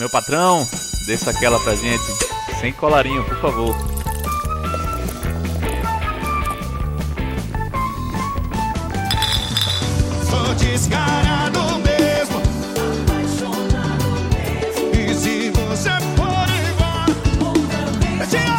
Meu patrão, desça aquela pra gente. Sem colarinho, por favor. Sou descarado mesmo. E se você for embora, tira!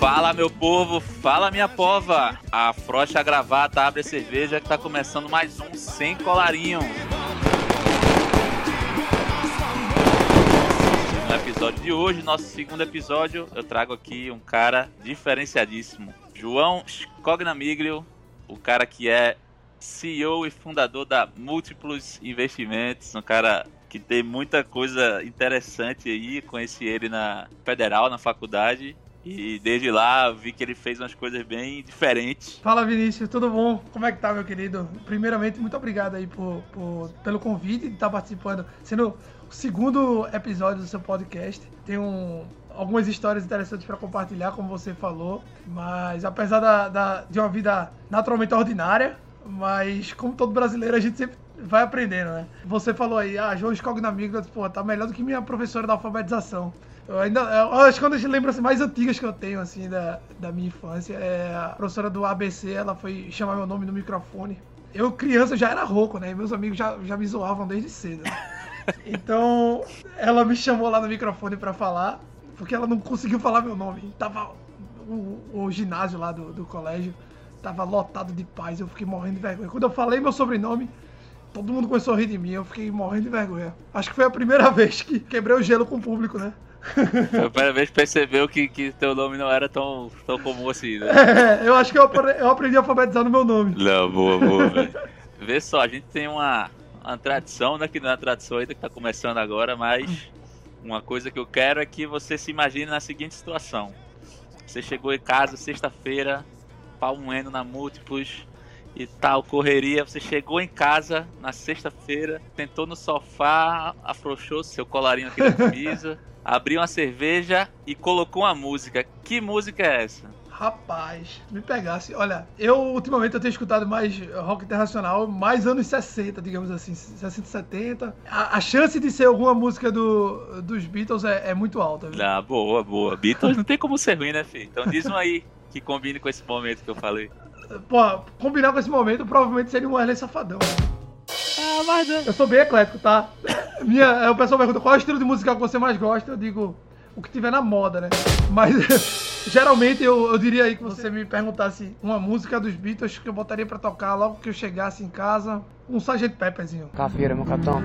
Fala meu povo, fala minha pova. A Frocha Gravata abre a cerveja que tá começando mais um sem colarinho. No episódio de hoje, nosso segundo episódio, eu trago aqui um cara diferenciadíssimo. João Scognamiglio, o cara que é CEO e fundador da Múltiplos Investimentos, um cara que tem muita coisa interessante aí, conheci ele na Federal, na faculdade, e desde lá vi que ele fez umas coisas bem diferentes. Fala Vinícius, tudo bom? Como é que tá, meu querido? Primeiramente, muito obrigado aí por, por- pelo convite de estar participando, sendo o segundo episódio do seu podcast. Tem um- algumas histórias interessantes para compartilhar, como você falou, mas apesar da, da- de uma vida naturalmente ordinária, mas como todo brasileiro, a gente sempre vai aprendendo, né? Você falou aí, ah, João Scognamigo, pô, tá melhor do que minha professora da alfabetização. Eu ainda, eu acho que uma das lembranças mais antigas que eu tenho, assim, da, da minha infância é a professora do ABC, ela foi chamar meu nome no microfone. Eu, criança, já era rouco, né? E meus amigos já, já me zoavam desde cedo. Então, ela me chamou lá no microfone pra falar, porque ela não conseguiu falar meu nome. Tava o, o ginásio lá do, do colégio, tava lotado de paz, eu fiquei morrendo de vergonha. Quando eu falei meu sobrenome, todo mundo começou a rir de mim, eu fiquei morrendo de vergonha. Acho que foi a primeira vez que quebrei o gelo com o público, né? Foi a primeira vez que percebeu que, que teu nome não era tão, tão comum assim, né? É, eu acho que eu eu aprendi a alfabetizar no meu nome. Não, boa, boa, velho. Vê só, a gente tem uma, uma tradição, né? Que não é uma tradição ainda que tá começando agora, mas uma coisa que eu quero é que você se imagine na seguinte situação. Você chegou em casa sexta-feira, pau moendo na múltiplos e tal, correria. Você chegou em casa na sexta-feira, tentou no sofá, afrouxou seu colarinho aqui da camisa, abriu uma cerveja e colocou uma música. Que música é essa? Rapaz, me pegasse. Olha, eu ultimamente eu tenho escutado mais rock internacional, mais anos 60, digamos assim, 60, 70. A, a chance de ser alguma música do, dos Beatles é, é muito alta. viu? Ah, boa, boa. Beatles não tem como ser ruim, né, filho? Então diz um aí que combine com esse momento que eu falei. Pô, combinar com esse momento provavelmente seria um Wesley Safadão. né? Ah, mas não. Eu sou bem eclético, tá? Minha, é, o pessoal pergunta qual é o estilo de musical que você mais gosta, eu digo o que tiver na moda, né? Mas geralmente eu, eu diria aí que você me perguntasse uma música dos Beatles que eu botaria pra tocar logo que eu chegasse em casa, um Sgt. Pepperzinho. Cafeira, meu capitão.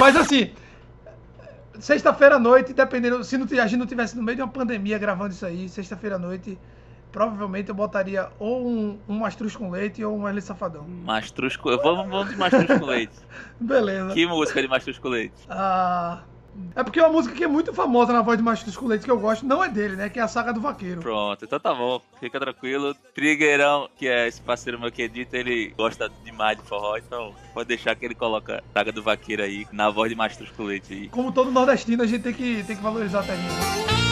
Mas assim, sexta-feira à noite, dependendo, se não, a gente não tivesse no meio de uma pandemia gravando isso aí, sexta-feira à noite, provavelmente eu botaria ou um, um mastruz com leite ou um Wesley Safadão. Mastruz com... Vamos, vamos de Mastruz com Leite. Beleza. Que música de Mastruz com Leite? Ah, é porque uma música que é muito famosa na voz de com Leite que eu gosto não é dele, né? Que é a Saga do Vaqueiro. Pronto, então tá bom. Fica tranquilo. Trigueirão, que é esse parceiro meu que edita, ele gosta demais de forró, então pode deixar que ele coloca Saga do Vaqueiro aí, na voz de com Leite aí. Como todo nordestino, a gente tem que, tem que valorizar a terrinha.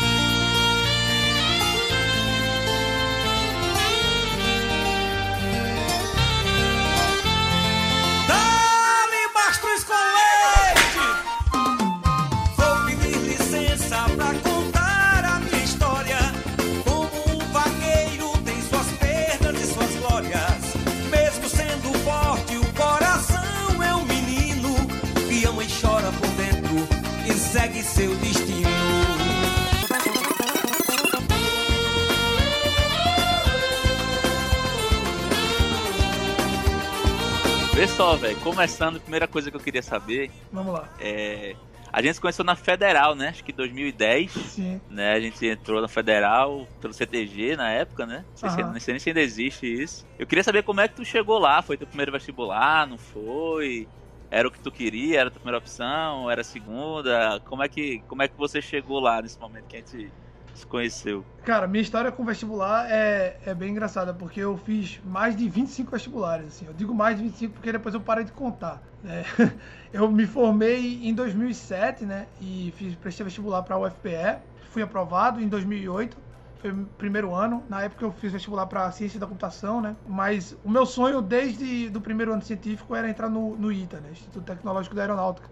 Vê só, velho, começando, a primeira coisa que eu queria saber Vamos lá. é. A gente se conheceu na Federal, né? Acho que em 2010. Sim. né? A gente entrou na Federal pelo CTG na época, né? Não sei, se, não sei nem se ainda existe isso. Eu queria saber como é que tu chegou lá. Foi teu primeiro vestibular? Não foi? Era o que tu queria? Era a tua primeira opção? Era a segunda? Como é que, como é que você chegou lá nesse momento que a gente se conheceu? Cara, minha história com vestibular é, é bem engraçada, porque eu fiz mais de 25 vestibulares, assim. Eu digo mais de 25 porque depois eu parei de contar. né? Eu me formei em 2007, né? E fiz, prestei vestibular para a UFPE. Fui aprovado em 2008. Foi o primeiro ano. Na época eu fiz vestibular para ciência da computação, né? Mas o meu sonho desde do primeiro ano científico era entrar no, no ITA, né? Instituto Tecnológico da Aeronáutica.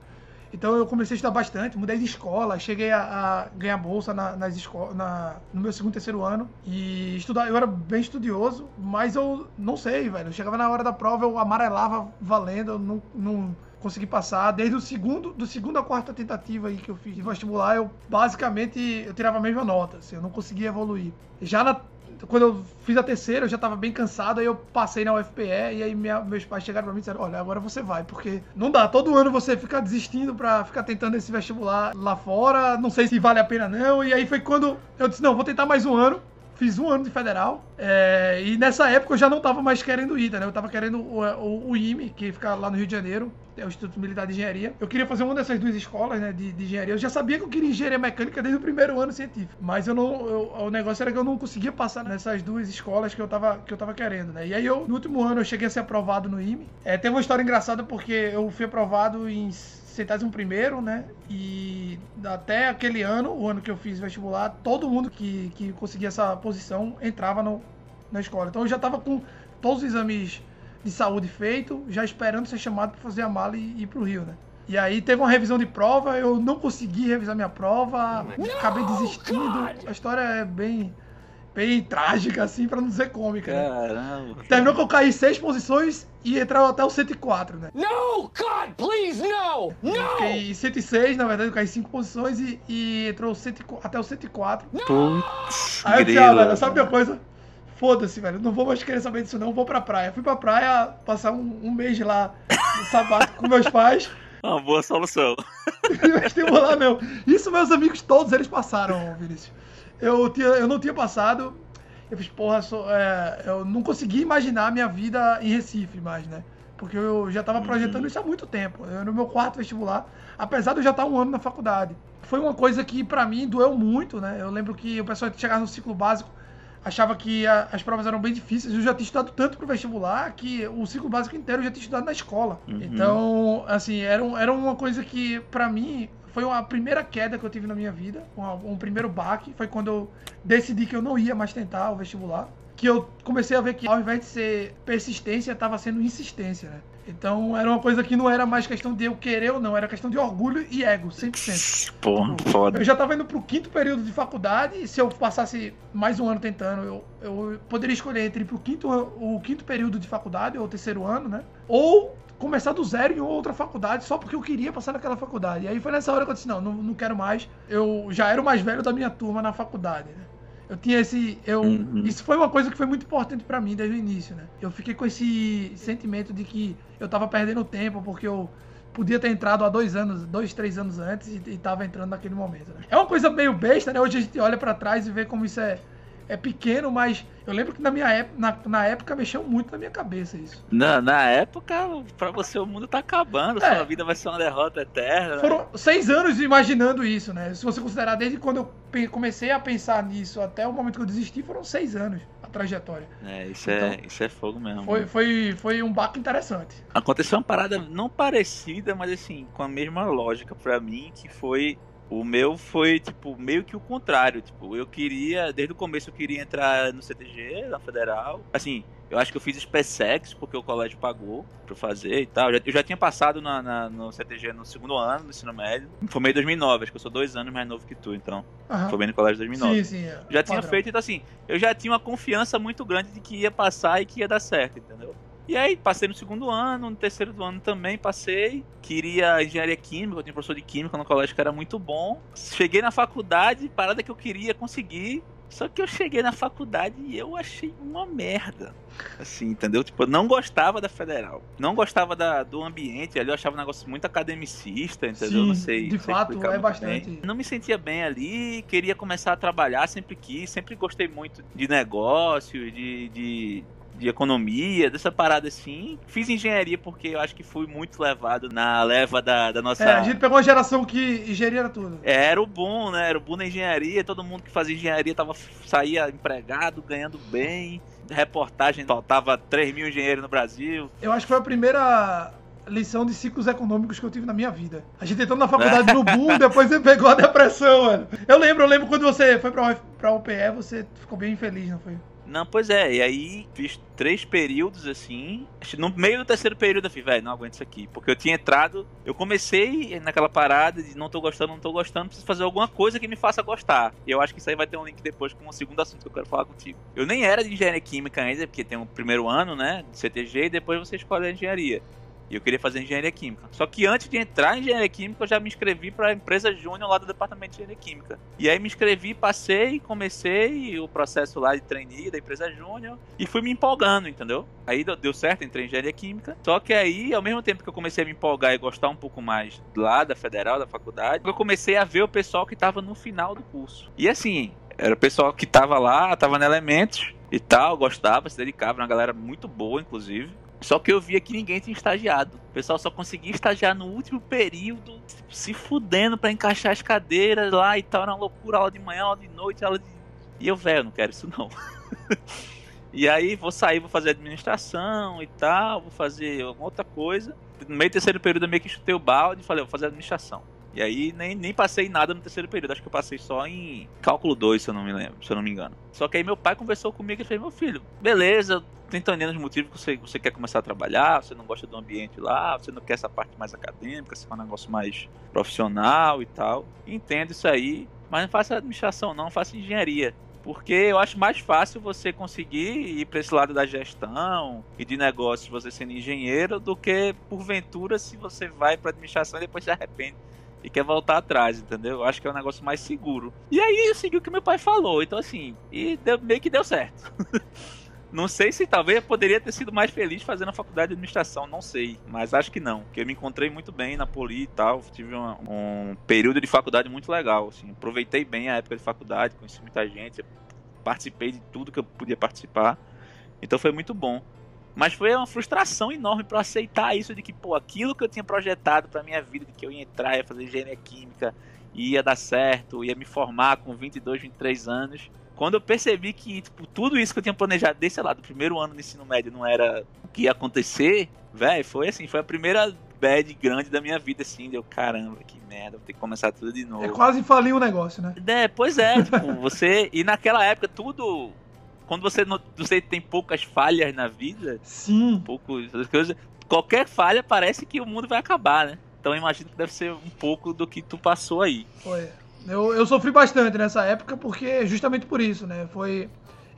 Então eu comecei a estudar bastante, mudei de escola, cheguei a, a ganhar bolsa na, nas escolas, na, no meu segundo, terceiro ano. E estudar, eu era bem estudioso, mas eu não sei, velho. Chegava na hora da prova, eu amarelava valendo, eu não, não consegui passar. Desde o segundo, do segundo à quarta tentativa aí que eu fiz de vestibular, eu basicamente eu tirava a mesma nota, assim, eu não conseguia evoluir. Já na quando eu fiz a terceira, eu já tava bem cansado, aí eu passei na UFPE e aí minha, meus pais chegaram pra mim e disseram, olha, agora você vai, porque não dá, todo ano você fica desistindo pra ficar tentando esse vestibular lá fora, não sei se vale a pena não, e aí foi quando eu disse, não, vou tentar mais um ano, fiz um ano de federal, é, e nessa época eu já não tava mais querendo ITA, né, eu tava querendo o, o, o IME, que fica lá no Rio de Janeiro, é o Instituto Militar de Engenharia. Eu queria fazer uma dessas duas escolas, né, de, de engenharia. Eu já sabia que eu queria engenharia mecânica desde o primeiro ano científico, mas eu não, eu, o negócio era que eu não conseguia passar nessas duas escolas que eu tava, que eu tava querendo, né. E aí eu, no último ano, eu cheguei a ser aprovado no IME. É, tem uma história engraçada porque eu fui aprovado em centésimo primeiro, né? E até aquele ano, o ano que eu fiz vestibular, todo mundo que, que conseguia essa posição entrava no, na escola. Então eu já tava com todos os exames de saúde feito, já esperando ser chamado para fazer a mala e ir pro Rio, né? E aí teve uma revisão de prova, eu não consegui revisar minha prova, acabei desistindo. A história é bem bem trágica, assim, pra não dizer cômica. Né? Caramba. Terminou que eu caí seis posições e entrava até o 104, né? No, God, please, no! No! Fiquei 106, na verdade, eu caí cinco posições e, e entrou 104, até o 104. Putz, Aí eu disse, ah, velho, sabe uma coisa? Foda-se, velho, não vou mais querer saber disso não, vou pra praia. Fui pra praia passar um, um mês lá no sabato com meus pais. Uma boa solução. e vestibular meu. Isso meus amigos todos eles passaram, Vinícius. Eu, tinha, eu não tinha passado. Eu fiz, porra, sou- é, eu não consegui imaginar a minha vida em Recife mais, né? Porque eu já tava projetando isso há muito tempo. Eu, no meu quarto vestibular, apesar de eu já estar um ano na faculdade. Foi uma coisa que pra mim doeu muito, né? Eu lembro que o pessoal que chegava no ciclo básico achava que a- as provas eram bem difíceis. Eu já tinha estudado tanto pro vestibular que o ciclo básico inteiro eu já tinha estudado na escola. Uhum. Então, assim, era, um- era uma coisa que, pra mim, foi a primeira queda que eu tive na minha vida. Um, um primeiro baque. Foi quando eu decidi que eu não ia mais tentar o vestibular. Que eu comecei a ver que ao invés de ser persistência, estava sendo insistência, né? Então era uma coisa que não era mais questão de eu querer ou não, era questão de orgulho e ego, 100%. Porra, foda. Eu já tava indo pro quinto período de faculdade e se eu passasse mais um ano tentando, eu, eu poderia escolher entre ir pro quinto, o quinto período de faculdade, ou o terceiro ano, né? Ou começar do zero em outra faculdade só porque eu queria passar naquela faculdade. E aí foi nessa hora que eu disse, não, não, não quero mais. Eu já era o mais velho da minha turma na faculdade, né? Eu tinha esse. Eu, Uhum. Isso foi uma coisa que foi muito importante pra mim desde o início, né? Eu fiquei com esse sentimento de que eu tava perdendo tempo porque eu podia ter entrado há dois anos, dois, três anos antes e, e tava entrando naquele momento. Né? É uma coisa meio besta, né? Hoje a gente olha pra trás e vê como isso é, é pequeno, mas eu lembro que na minha época, na, na época mexeu muito na minha cabeça isso. Na, na época, pra você o mundo tá acabando, É. sua vida vai ser uma derrota eterna. Foram seis anos imaginando isso, né? Se você considerar desde quando eu comecei a pensar nisso até o momento que eu desisti, foram seis anos a trajetória. É, isso é, Então, isso é fogo mesmo. Foi, foi, foi um baque interessante. Aconteceu uma parada não parecida, mas assim, com a mesma lógica pra mim, que foi. O meu foi, tipo, meio que o contrário. Tipo, eu queria, desde o começo eu queria entrar no CTG, na Federal. Assim, eu acho que eu fiz SpaceX, porque o colégio pagou pra fazer e tal. Eu já, eu já tinha passado na, na- no CTG no segundo ano do ensino médio. Me Formei em 2009, acho que eu sou dois anos mais novo que tu, então. Aham. Formei no colégio em 2009. Sim, sim. é. Já tinha Padrão. feito, então assim, eu já tinha uma confiança muito grande de que ia passar e que ia dar certo, entendeu? E aí, passei no segundo ano, no terceiro do ano também passei. Queria engenharia química, eu tinha professor de química no colégio que era muito bom. Cheguei na faculdade, parada que eu queria conseguir. Só que eu cheguei na faculdade e eu achei uma merda. Assim, entendeu? Tipo, eu não gostava da federal. Não gostava da, do ambiente ali, eu achava um negócio muito academicista, entendeu? Sim, não sei. de não sei fato, explicar é bastante. bem. Não me sentia bem ali, queria começar a trabalhar, sempre quis, sempre gostei muito de negócio, de, de, de economia, dessa parada assim. Fiz engenharia porque eu acho que fui muito levado na leva da, da nossa. É, a gente pegou uma geração que engenharia era tudo. É, era o boom, né? Era o boom na engenharia. Todo mundo que fazia engenharia tava, saía empregado, ganhando bem. Reportagem, faltava 3 mil engenheiros no Brasil. Eu acho que foi a primeira lição de ciclos econômicos que eu tive na minha vida. A gente entrou na faculdade no boom, depois você pegou a depressão, mano. Eu lembro, eu lembro quando você foi pra, pra UPE, você ficou bem infeliz, não foi? Não, pois é, e aí fiz três períodos assim. No meio do terceiro período eu falei, velho, não aguento isso aqui. Porque eu tinha entrado, eu comecei naquela parada de não tô gostando, não tô gostando, preciso fazer alguma coisa que me faça gostar. E eu acho que isso aí vai ter um link depois com o segundo assunto que eu quero falar contigo. Eu nem era de engenharia química ainda, porque tem o um primeiro ano, né, de CTG, e depois você escolhe a engenharia. E eu queria fazer engenharia química. Só que antes de entrar em engenharia química, eu já me inscrevi para a empresa júnior lá do departamento de engenharia química. E aí me inscrevi, passei, comecei o processo lá de trainee da empresa júnior e fui me empolgando, entendeu? Aí deu certo, entrei em engenharia química. Só que aí, ao mesmo tempo que eu comecei a me empolgar e gostar um pouco mais lá da federal, da faculdade, eu comecei a ver o pessoal que estava no final do curso. E assim, era o pessoal que estava lá, estava no Elementos e tal, gostava, se dedicava, uma galera muito boa, inclusive. Só que eu via que ninguém tinha estagiado. O pessoal só conseguia estagiar no último período, se fudendo para encaixar as cadeiras lá e tal. Era uma loucura, aula de manhã, aula de noite, aula de. E eu, velho, não quero isso não. e aí vou sair, vou fazer administração e tal, vou fazer alguma outra coisa. No meio do terceiro período eu meio que chutei o balde e falei, vou fazer administração. E aí nem, nem passei nada no terceiro período, acho que eu passei só em cálculo 2, se eu não me lembro, se eu não me engano. Só que aí meu pai conversou comigo e fez, meu filho, beleza, tô entendendo os motivos que você, você quer começar a trabalhar, você não gosta do ambiente lá, você não quer essa parte mais acadêmica, você quer um negócio mais profissional e tal. Entendo isso aí, mas não faça administração não, faça engenharia. Porque eu acho mais fácil você conseguir ir para esse lado da gestão e de negócios você sendo engenheiro do que porventura se você vai para administração e depois se arrepende e quer voltar atrás, entendeu? Eu acho que é um negócio mais seguro. E aí eu segui o que meu pai falou, então assim, e deu, meio que deu certo. não sei se talvez eu poderia ter sido mais feliz fazendo a faculdade de administração, não sei, mas acho que não, porque eu me encontrei muito bem na Poli e tal, tive uma, um período de faculdade muito legal, assim, aproveitei bem a época de faculdade, conheci muita gente, participei de tudo que eu podia participar, então foi muito bom. Mas foi uma frustração enorme para aceitar isso de que, pô, aquilo que eu tinha projetado para minha vida, de que eu ia entrar, ia fazer engenharia química, ia dar certo, ia me formar com 22, 23 anos. Quando eu percebi que, tipo, tudo isso que eu tinha planejado desde, sei lá, do primeiro ano do ensino médio não era o que ia acontecer, velho, foi assim, foi a primeira bad grande da minha vida, assim, deu caramba, que merda, vou ter que começar tudo de novo. É quase falir o negócio, né? É, pois é, tipo, você. E naquela época tudo quando você, não, você tem poucas falhas na vida, sim, poucos coisas, qualquer falha parece que o mundo vai acabar, né? Então eu imagino que deve ser um pouco do que tu passou aí. Foi. Eu, eu sofri bastante nessa época porque justamente por isso, né? Foi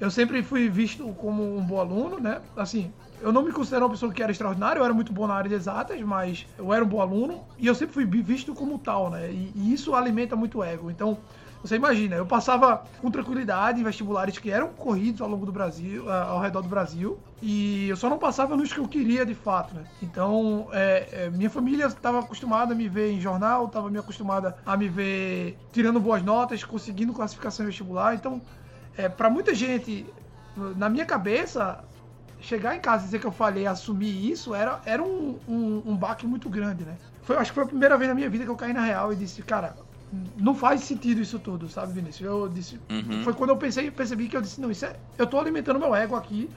eu sempre fui visto como um bom aluno, né? Assim, eu não me considero uma pessoa que era extraordinária, eu era muito bom na área de exatas, mas eu era um bom aluno e eu sempre fui visto como tal, né? E, e isso alimenta muito o ego. Então, você imagina, eu passava com tranquilidade em vestibulares que eram corridos ao longo do Brasil, ao redor do Brasil, e eu só não passava nos que eu queria de fato, né? Então, é, é, minha família estava acostumada a me ver em jornal, estava me acostumada a me ver tirando boas notas, conseguindo classificação em vestibular. Então, é, para muita gente, na minha cabeça, chegar em casa e dizer que eu falei, assumir isso, era, era um, um, um baque muito grande, né? Foi, acho que foi a primeira vez na minha vida que eu caí na real e disse, cara, não faz sentido isso tudo, sabe, Vinícius? Eu disse. Uhum. Foi quando eu pensei, percebi que eu disse, não, isso é. Eu tô alimentando meu ego aqui.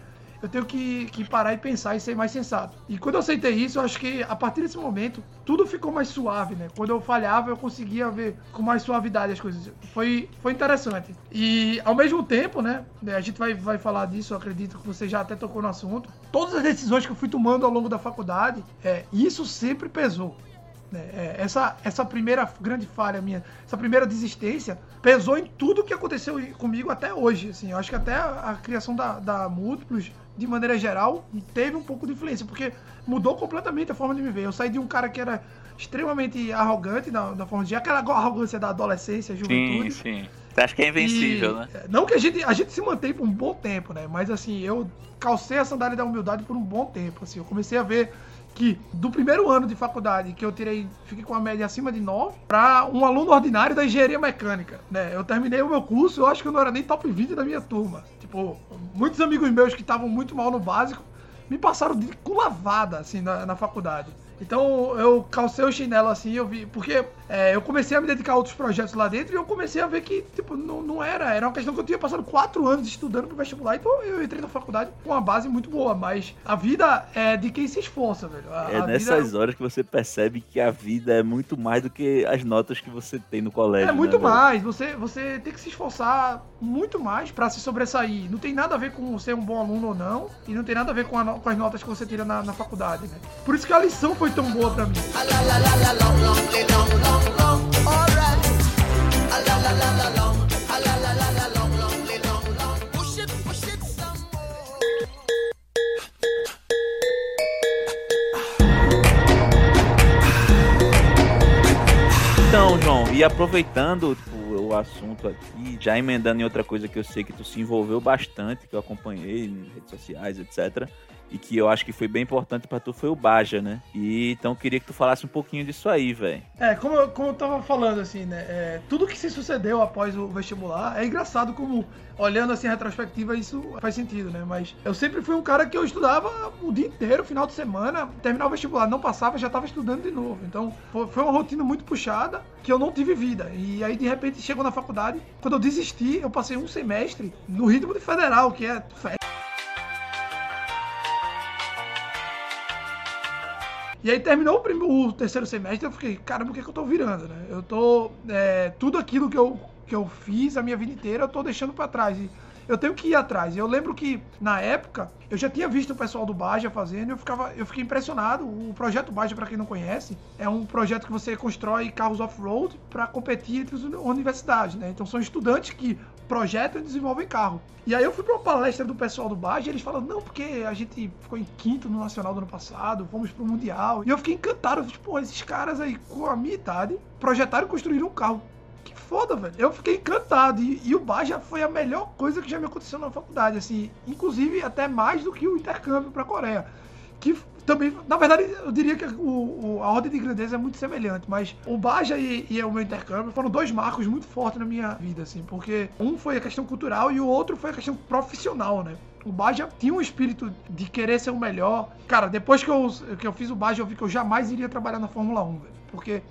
Eu tenho que, que parar e pensar e ser mais sensato. E quando eu aceitei isso, eu acho que a partir desse momento, tudo ficou mais suave, né? Quando eu falhava, eu conseguia ver com mais suavidade as coisas. Foi, foi interessante. E ao mesmo tempo, né? A gente vai, vai falar disso, eu acredito que você já até tocou no assunto. Todas as decisões que eu fui tomando ao longo da faculdade, é, isso sempre pesou. Né? É, essa, essa primeira grande falha minha, essa primeira desistência, pesou em tudo que aconteceu comigo até hoje. Assim, eu acho que até a, a criação da, da Múltiplos, de maneira geral, teve um pouco de influência, porque mudou completamente a forma de me ver. Eu saí de um cara que era extremamente arrogante na, na forma de aquela arrogância da adolescência, juventude. Sim, sim. Você acha que é invencível, e, né? Não que a gente, a gente se mantém por um bom tempo, né? Mas assim, eu calcei a sandália da humildade por um bom tempo. Assim, eu comecei a ver que do primeiro ano de faculdade, que eu tirei, fiquei com a média acima de 9, para um aluno ordinário da engenharia mecânica, né? Eu terminei o meu curso, eu acho que eu não era nem top 20 da minha turma. Tipo, muitos amigos meus que estavam muito mal no básico me passaram de com lavada, assim, na, na faculdade. Então eu calcei o chinelo assim, eu vi. Porque é, eu comecei a me dedicar a outros projetos lá dentro e eu comecei a ver que, tipo, não, não era. Era uma questão que eu tinha passado quatro anos estudando pro vestibular, então eu entrei na faculdade com uma base muito boa. Mas a vida é de quem se esforça, velho. A, É a nessas vida horas que você percebe que a vida é muito mais do que as notas que você tem no colégio. É muito né, velho? mais. Você, você tem que se esforçar muito mais pra se sobressair. Não tem nada a ver com ser um bom aluno ou não. E não tem nada a ver com, a com as notas que você tira na, na faculdade, né? Por isso que a lição foi tão boa pra mim. Então, João, aproveitando tipo, o assunto aqui, já emendando em outra coisa que eu sei que tu se envolveu bastante, que eu acompanhei em redes sociais, etc. E que eu acho que foi bem importante pra tu, foi o Baja, né? E então queria que tu falasse um pouquinho disso aí, velho. É, como eu, como eu tava falando, assim, né? é, tudo que se sucedeu após o vestibular é engraçado como, olhando assim, retrospectiva, isso faz sentido, né? Mas eu sempre fui um cara que eu estudava o dia inteiro, final de semana, terminava o vestibular, não passava, já tava estudando de novo. Então, foi foi uma rotina muito puxada que eu não tive vida. E aí, de repente, chegou na faculdade, quando eu desisti, eu passei um semestre no ritmo de federal, que é E aí terminou o, prim- o terceiro semestre, eu fiquei, caramba, o que, é que eu tô virando, né? Eu tô. é, tudo aquilo que eu, que eu fiz a minha vida inteira, eu tô deixando pra trás. E eu tenho que ir atrás. Eu lembro que, na época, eu já tinha visto o pessoal do Baja fazendo eu, ficava, eu fiquei impressionado. O projeto Baja, pra quem não conhece, é um projeto que você constrói carros off-road pra competir entre as uni- universidades, né? Então são estudantes que projetam e desenvolvem carro. E aí eu fui pra uma palestra do pessoal do Baja e eles falam, não, porque a gente ficou em quinto no Nacional do ano passado, fomos pro Mundial. E eu fiquei encantado, eu falei, pô, esses caras aí com a minha idade projetaram e construíram um carro. Que foda, velho. Eu fiquei encantado. E, e o Baja foi a melhor coisa que já me aconteceu na faculdade, assim. Inclusive, até mais do que o intercâmbio pra Coreia. Que também, na verdade, eu diria que o, o- a ordem de grandeza é muito semelhante, mas o Baja e, e o meu intercâmbio foram dois marcos muito fortes na minha vida, assim, porque um foi a questão cultural e o outro foi a questão profissional, né? O Baja tinha um espírito de querer ser o melhor. Cara, depois que eu, que eu fiz o Baja, eu vi que eu jamais iria trabalhar na Fórmula 1, velho. Porque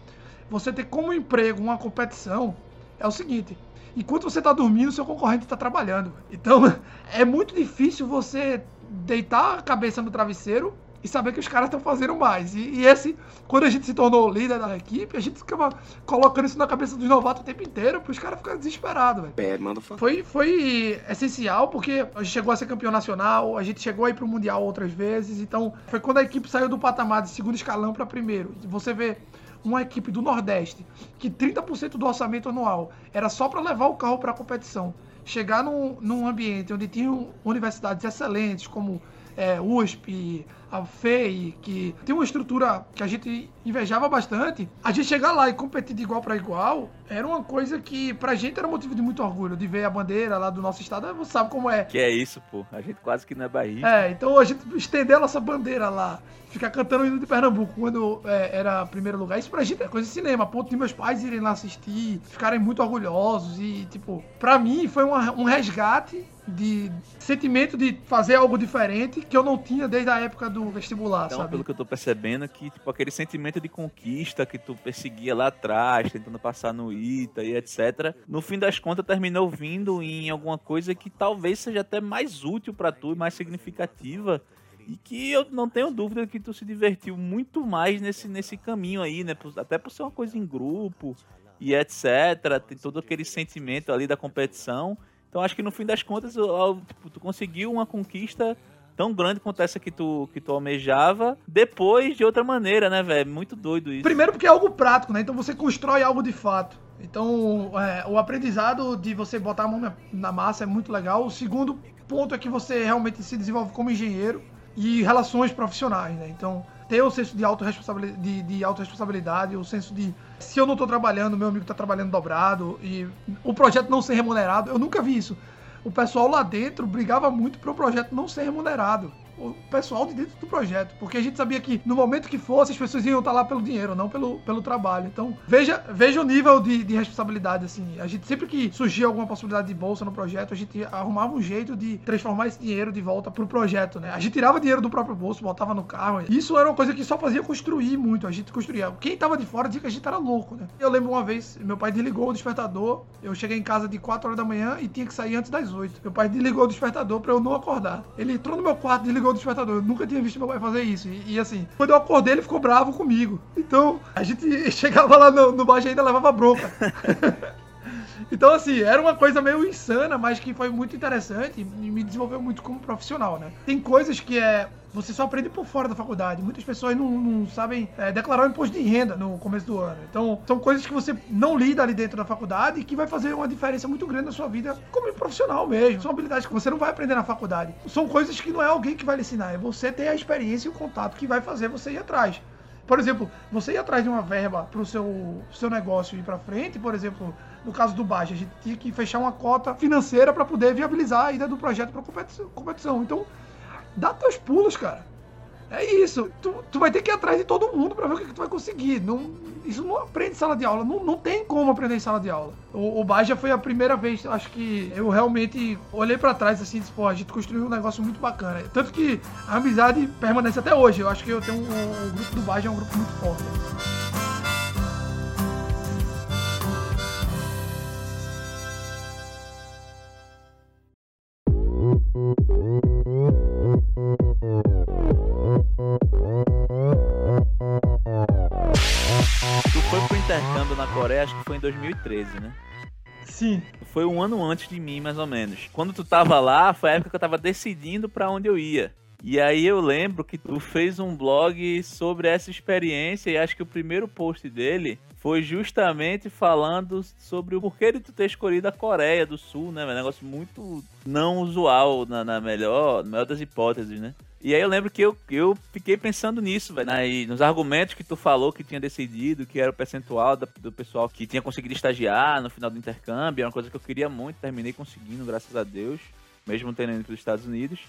você ter como emprego uma competição é o seguinte: enquanto você tá dormindo, seu concorrente tá trabalhando. Então é muito difícil você deitar a cabeça no travesseiro e saber que os caras estão fazendo mais. E, e esse, quando a gente se tornou o líder da equipe, a gente ficava colocando isso na cabeça dos novatos o tempo inteiro, para os caras ficarem desesperados, velho. Bad motherfucker. Foi, foi essencial porque a gente chegou a ser campeão nacional, a gente chegou a ir pro Mundial outras vezes, então foi quando a equipe saiu do patamar de segundo escalão para primeiro. Você vê uma equipe do Nordeste que 30% do orçamento anual era só para levar o carro para a competição. Chegar num, num ambiente onde tinham universidades excelentes como é, USP, a FEI, que tem uma estrutura que a gente invejava bastante, a gente chegar lá e competir de igual para igual era uma coisa que pra gente era motivo de muito orgulho, de ver a bandeira lá do nosso estado, você sabe como é. Que é isso, pô. A gente quase que não é barriga. É, então a gente estender a nossa bandeira lá, ficar cantando o hino de Pernambuco quando é, era primeiro lugar, isso pra gente é coisa de cinema, a ponto de meus pais irem lá assistir, ficarem muito orgulhosos e, tipo, pra mim foi uma- um resgate de sentimento de fazer algo diferente que eu não tinha desde a época do vestibular, Então, sabe? pelo que eu tô percebendo, que tipo, aquele sentimento de conquista que tu perseguia lá atrás, tentando passar no ITA e etc. No fim das contas, terminou vindo em alguma coisa que talvez seja até mais útil pra tu e mais significativa. E que eu não tenho dúvida que tu se divertiu muito mais nesse, nesse caminho aí, né? Até por ser uma coisa em grupo e etc. Tem todo aquele sentimento ali da competição. Então acho que no fim das contas, tipo, tu conseguiu uma conquista tão grande quanto essa que tu, que tu almejava, depois de outra maneira, né, velho? Muito doido isso. Primeiro porque é algo prático, né? Então você constrói algo de fato. Então, é, o aprendizado de você botar a mão na, na massa é muito legal. O segundo ponto é que você realmente se desenvolve como engenheiro e relações profissionais, né? Então, ter o senso de autorresponsabilidade, de, de autorresponsabilidade, o senso de se eu não tô trabalhando, meu amigo tá trabalhando dobrado e o projeto não ser remunerado. Eu nunca vi isso. O pessoal lá dentro brigava muito pro projeto não ser remunerado. O pessoal de dentro do projeto. Porque a gente sabia que no momento que fosse, as pessoas iam estar lá pelo dinheiro, não pelo, pelo trabalho. Então, veja, veja o nível de, de responsabilidade, assim. A gente, sempre que surgia alguma possibilidade de bolsa no projeto, a gente arrumava um jeito de transformar esse dinheiro de volta pro projeto, né? A gente tirava dinheiro do próprio bolso, botava no carro. Isso era uma coisa que só fazia construir muito. A gente construía. Quem tava de fora dizia que a gente era louco, né? Eu lembro uma vez, meu pai desligou o despertador. Eu cheguei em casa de 4 horas da manhã e tinha que sair antes das 8. Meu pai desligou o despertador pra eu não acordar. Ele entrou no meu quarto, desligou o despertador. Eu nunca tinha visto meu pai fazer isso. E, e assim, quando eu acordei, ele ficou bravo comigo. Então, a gente chegava lá no, no baixo e ainda levava bronca. Então, assim, era uma coisa meio insana, mas que foi muito interessante e me desenvolveu muito como profissional, né? Tem coisas que é. Você só aprende por fora da faculdade. Muitas pessoas não, não sabem é, declarar o imposto de renda no começo do ano. Então, são coisas que você não lida ali dentro da faculdade e que vai fazer uma diferença muito grande na sua vida como profissional mesmo. São habilidades que você não vai aprender na faculdade. São coisas que não é alguém que vai lhe ensinar, é você ter a experiência e o contato que vai fazer você ir atrás. Por exemplo, você ir atrás de uma verba para o seu, seu negócio ir para frente, por exemplo, no caso do Baixo, a gente tinha que fechar uma cota financeira para poder viabilizar a ida do projeto para competição. Então, dá teus pulos, cara. É isso. Tu, tu vai ter que ir atrás de todo mundo para ver o que, que, tu vai conseguir. Não, isso não aprende em sala de aula. Não, não tem como aprender em sala de aula. O, o Baja foi a primeira vez, acho que eu realmente olhei para trás assim e disse, pô, a gente construiu um negócio muito bacana. Tanto que a amizade permanece até hoje. Eu acho que eu tenho um, o, o grupo do Baja é um grupo muito forte. Acho que foi em 2013, né? Sim. Foi um ano antes de mim, mais ou menos. Quando tu tava lá, foi a época que eu tava decidindo para onde eu ia. E aí eu lembro que tu fez um blog sobre essa experiência e acho que o primeiro post dele foi justamente falando sobre o porquê de tu ter escolhido a Coreia do Sul, né? Um negócio muito não usual na, na melhor, na melhor das hipóteses, né? E aí eu lembro que eu, eu fiquei pensando nisso, velho. Né? Nos argumentos que tu falou que tinha decidido, que era o percentual do, do pessoal que tinha conseguido estagiar no final do intercâmbio. Era uma coisa que eu queria muito, terminei conseguindo, graças a Deus. Mesmo tendo ido para os Estados Unidos.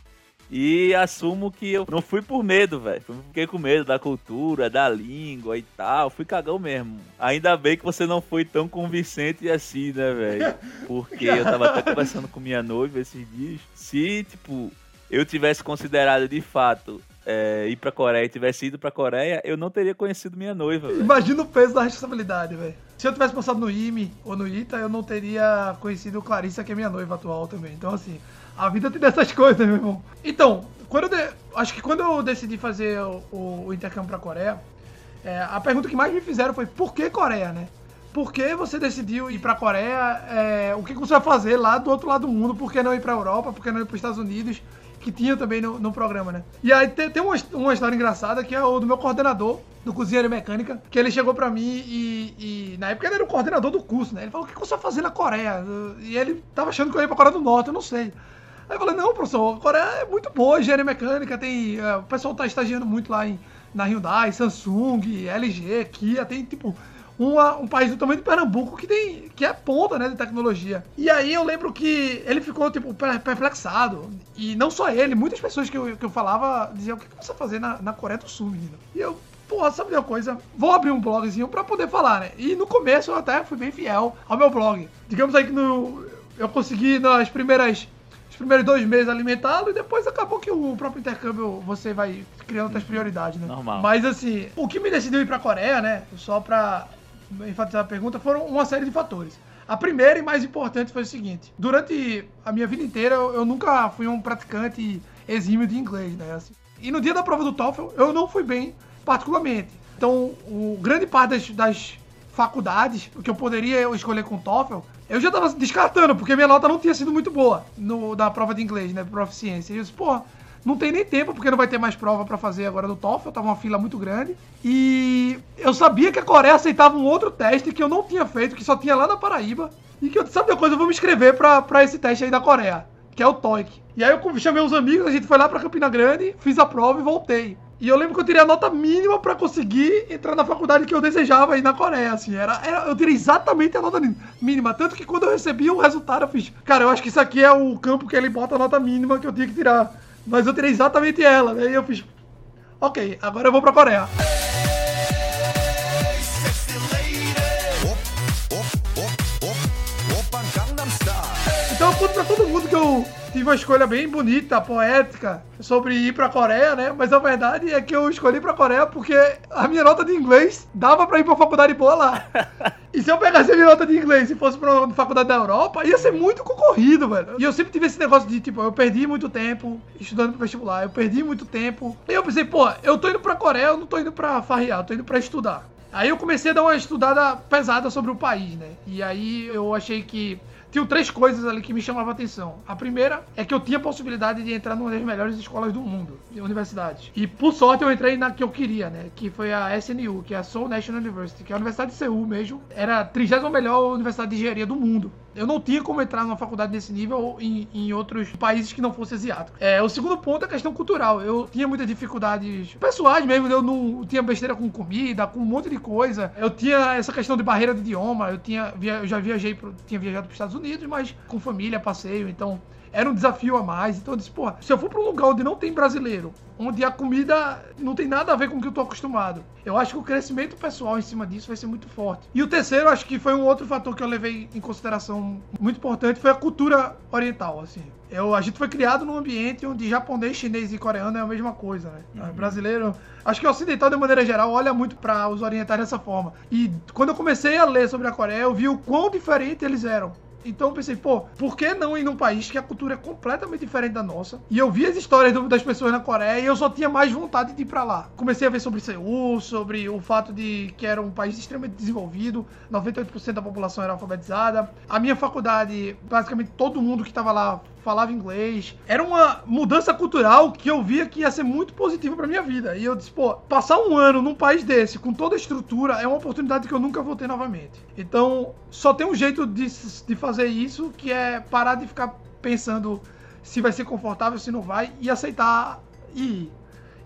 E assumo que eu não fui por medo, velho. Fiquei com medo da cultura, da língua e tal. Fui cagão mesmo. Ainda bem que você não foi tão convincente assim, né, velho? Porque eu tava até conversando com minha noiva esses dias. Se, tipo, eu tivesse considerado de fato é, ir pra Coreia e tivesse ido pra Coreia, eu não teria conhecido minha noiva. Véio. Imagina o peso da responsabilidade, velho. Se eu tivesse passado no IME ou no ITA, eu não teria conhecido Clarissa, que é minha noiva atual também. Então, assim, a vida tem dessas coisas, meu irmão. Então, quando de... acho que quando eu decidi fazer o, o, intercâmbio pra Coreia, é, a pergunta que mais me fizeram foi por que Coreia, né? Por que você decidiu ir pra Coreia? É, o que você vai fazer lá do outro lado do mundo? Por que não ir pra Europa? Por que não ir pros Estados Unidos? Que tinha também no, no programa, né? E aí tem, tem uma, uma história engraçada que é o do meu coordenador do Cozinheiro Mecânica, que ele chegou pra mim e, e, na época ele era o coordenador do curso, né? Ele falou, o que você vai fazer na Coreia? E ele tava achando que eu ia pra Coreia do Norte, eu não sei. Aí eu falei, não, professor, a Coreia é muito boa, engenharia mecânica, tem. É, o pessoal tá estagiando muito lá em, na Hyundai, Samsung, LG, Kia, tem tipo uma, um país do tamanho de Pernambuco que tem que é ponta, né, de tecnologia. E aí eu lembro que ele ficou, tipo, perplexado. E não só ele, muitas pessoas que eu, que eu falava diziam, o que, que você vai fazer na, na Coreia do Sul, menino? E eu, porra, sabe uma coisa? Vou abrir um blogzinho pra poder falar, né? E no começo eu até fui bem fiel ao meu blog. Digamos aí que no, eu consegui nas primeiras os primeiros dois meses alimentá-lo e depois acabou que o próprio intercâmbio você vai criando outras prioridades, né? Normal. Mas assim, o que me decidiu ir pra Coreia, né? Só pra enfatizar a pergunta, foram uma série de fatores. A primeira e mais importante foi o seguinte: durante a minha vida inteira, eu, eu nunca fui um praticante exímio de inglês, né? Assim, e no dia da prova do TOEFL, eu não fui bem, particularmente. Então, o grande parte das, das faculdades que eu poderia escolher com TOEFL, eu já estava descartando, porque minha nota não tinha sido muito boa no, da prova de inglês, né? Proficiência. E eu disse, pô, não tem nem tempo, porque não vai ter mais prova para fazer agora do TOEFL, tava uma fila muito grande. E eu sabia que a Coreia aceitava um outro teste que eu não tinha feito, que só tinha lá na Paraíba. E que eu sabe uma coisa, eu vou me inscrever para esse teste aí da Coreia, que é o TOEIC. E aí eu chamei uns amigos, a gente foi lá para Campina Grande, fiz a prova e voltei. E eu lembro que eu tirei a nota mínima para conseguir entrar na faculdade que eu desejava aí na Coreia, assim. Era, era, eu tirei exatamente a nota mínima. Tanto que quando eu recebi o resultado, eu fiz, cara, eu acho que isso aqui é o campo que ele bota a nota mínima que eu tinha que tirar Mas eu tirei exatamente ela, né? Eu fiz. Ok, agora eu vou pra Coreia. Então eu conto pra todo mundo que eu tive uma escolha bem bonita, poética, sobre ir pra Coreia, né? Mas a verdade é que eu escolhi pra Coreia porque a minha nota de inglês dava pra ir pra faculdade boa lá. E se eu pegasse a minha nota de inglês e fosse pra uma faculdade da Europa, ia ser muito concorrido, velho. E eu sempre tive esse negócio de, tipo, eu perdi muito tempo estudando pro vestibular, eu perdi muito tempo. E eu pensei, pô, eu tô indo pra Coreia, eu não tô indo pra farrear, eu tô indo pra estudar. Aí eu comecei a dar uma estudada pesada sobre o país, né? E aí eu achei que tinham três coisas ali que me chamavam a atenção. A primeira é que eu tinha a possibilidade de entrar numa das melhores escolas do mundo, de universidades. E por sorte eu entrei na que eu queria, né? Que foi a SNU, que é a Seoul National University, que é a Universidade de Seul mesmo. Era a 30 melhor universidade de engenharia do mundo. Eu não tinha como entrar numa faculdade desse nível em, em outros países que não fosse asiático. É, o segundo ponto é a questão cultural. Eu tinha muitas dificuldades pessoais mesmo, eu não tinha besteira com comida, com um monte de coisa. Eu tinha essa questão de barreira de idioma, eu, tinha, eu já viajei, pro, tinha viajado para os Estados Unidos, mas com família, passeio, então era um desafio a mais. Então eu disse, pô, se eu for para um lugar onde não tem brasileiro, onde a comida não tem nada a ver com o que eu tô acostumado, eu acho que o crescimento pessoal em cima disso vai ser muito forte. E o terceiro, acho que foi um outro fator que eu levei em consideração muito importante, foi a cultura oriental, assim. Eu, a gente foi criado num ambiente onde japonês, chinês e coreano é a mesma coisa, né? Brasileiro, acho que o ocidental de maneira geral olha muito para os orientais dessa forma. E quando eu comecei a ler sobre a Coreia, eu vi o quão diferente eles eram. Então eu pensei, pô, por que não ir num país que a cultura é completamente diferente da nossa? E eu vi as histórias do- das pessoas na Coreia e eu só tinha mais vontade de ir pra lá. Comecei a ver sobre Seul, sobre o fato de que era um país extremamente desenvolvido, 98% da população era alfabetizada. A minha faculdade, basicamente todo mundo que tava lá falava inglês. Era uma mudança cultural que eu via que ia ser muito positiva pra minha vida. E eu disse, pô, passar um ano num país desse, com toda a estrutura, é uma oportunidade que eu nunca vou ter novamente. Então, só tem um jeito de, de fazer isso, que é parar de ficar pensando se vai ser confortável, se não vai, e aceitar e ir.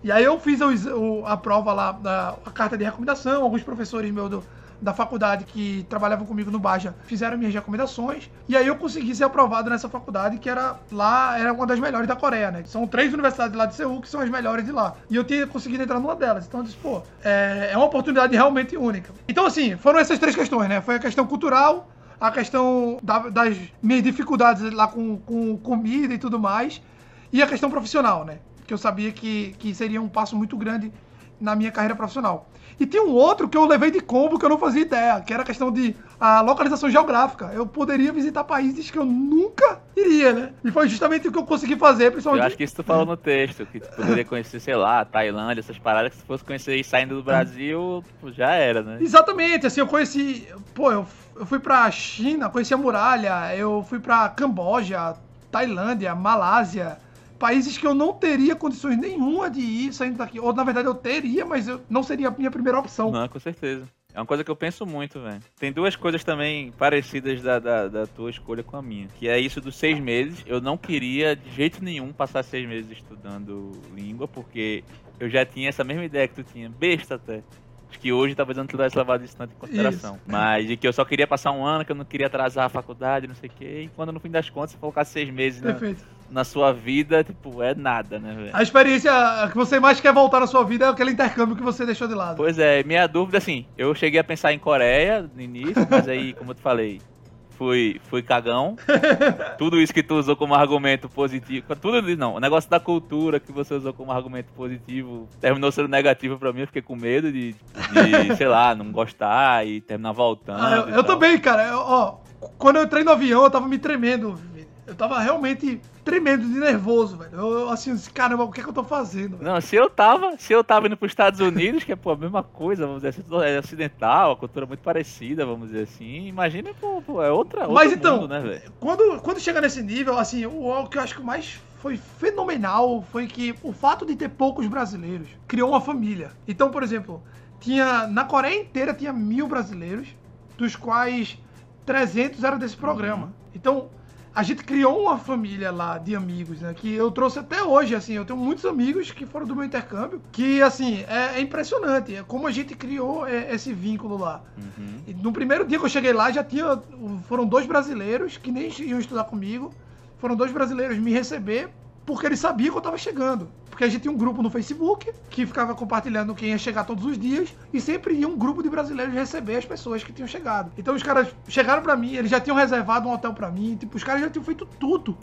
E aí eu fiz o- a prova lá, da, a carta de recomendação, alguns professores meus do- da faculdade que trabalhavam comigo no Baja fizeram minhas recomendações, e aí eu consegui ser aprovado nessa faculdade que era lá, era uma das melhores da Coreia, né? São três universidades lá de Seul que são as melhores de lá. E eu tinha conseguido entrar numa delas. Então eu disse, pô, é, é uma oportunidade realmente única. Então assim, foram essas três questões, né? Foi a questão cultural, a questão da- das minhas dificuldades lá com, com comida e tudo mais, e a questão profissional, né? Que eu sabia que, que seria um passo muito grande na minha carreira profissional. E tinha um outro que eu levei de combo que eu não fazia ideia, que era a questão de a localização geográfica. Eu poderia visitar países que eu nunca iria, né? E foi justamente o que eu consegui fazer, Eu principalmente. acho que isso tu falou no texto, que tu poderia conhecer, sei lá, Tailândia, essas paradas, que se fosse conhecer saindo do Brasil, pô, já era, né? Exatamente, assim, eu conheci. Pô, eu, eu fui pra China, conheci a muralha, eu fui pra Camboja, Tailândia, Malásia. Países que eu não teria condições nenhuma de ir saindo daqui. Ou na verdade eu teria, mas eu, não seria a minha primeira opção. Não, com certeza. É uma coisa que eu penso muito, velho. Tem duas coisas também parecidas da, da, da tua escolha com a minha. Que é isso dos seis meses. Eu não queria de jeito nenhum passar seis meses estudando língua, porque eu já tinha essa mesma ideia que tu tinha. Besta até. Acho que hoje talvez eu não tivesse levado isso tanto em consideração. Mas de que eu só queria passar um ano, que eu não queria atrasar a faculdade, não sei o quê. E quando no fim das contas, você colocar seis meses na, Perfeito. Na sua vida, tipo, é nada, né, velho? A experiência que você mais quer voltar na sua vida é aquele intercâmbio que você deixou de lado. Pois é, minha dúvida, assim, eu cheguei a pensar em Coreia no início, mas aí, como eu te falei, fui, fui cagão. Tudo isso que tu usou como argumento positivo, tudo isso não, o negócio da cultura que você usou como argumento positivo terminou sendo negativo pra mim, eu fiquei com medo de, de sei lá, não gostar e terminar voltando. Ah, eu eu também, cara. Eu, ó, quando eu entrei no avião, eu tava me tremendo. Eu tava realmente tremendo de nervoso, velho. Eu, eu, assim, caramba, o que é que eu tô fazendo? velho? Não, se eu tava, se eu tava indo pros Estados Unidos, que é pô, a mesma coisa, vamos dizer assim, tudo é ocidental, a cultura é muito parecida, vamos dizer assim. Imagina, pô, pô, é outra, Mas então, mundo, né, velho? Quando, quando chega nesse nível, assim, o, o que eu acho que mais foi fenomenal foi que o fato de ter poucos brasileiros criou uma família. Então, por exemplo, tinha na Coreia inteira tinha mil brasileiros, dos quais 300 eram desse programa. Então, a gente criou uma família lá de amigos, né? Que eu trouxe até hoje, assim. Eu tenho muitos amigos que foram do meu intercâmbio, que, assim, é, é impressionante. É como a gente criou é, esse vínculo lá. Uhum. E no primeiro dia que eu cheguei lá, já tinha. Foram dois brasileiros que nem iam estudar comigo. Foram dois brasileiros me receber porque ele sabia que eu tava chegando. Porque a gente tinha um grupo no Facebook que ficava compartilhando quem ia chegar todos os dias e sempre ia um grupo de brasileiros receber as pessoas que tinham chegado. Então os caras chegaram pra mim, eles já tinham reservado um hotel pra mim, tipo, os caras já tinham feito tudo.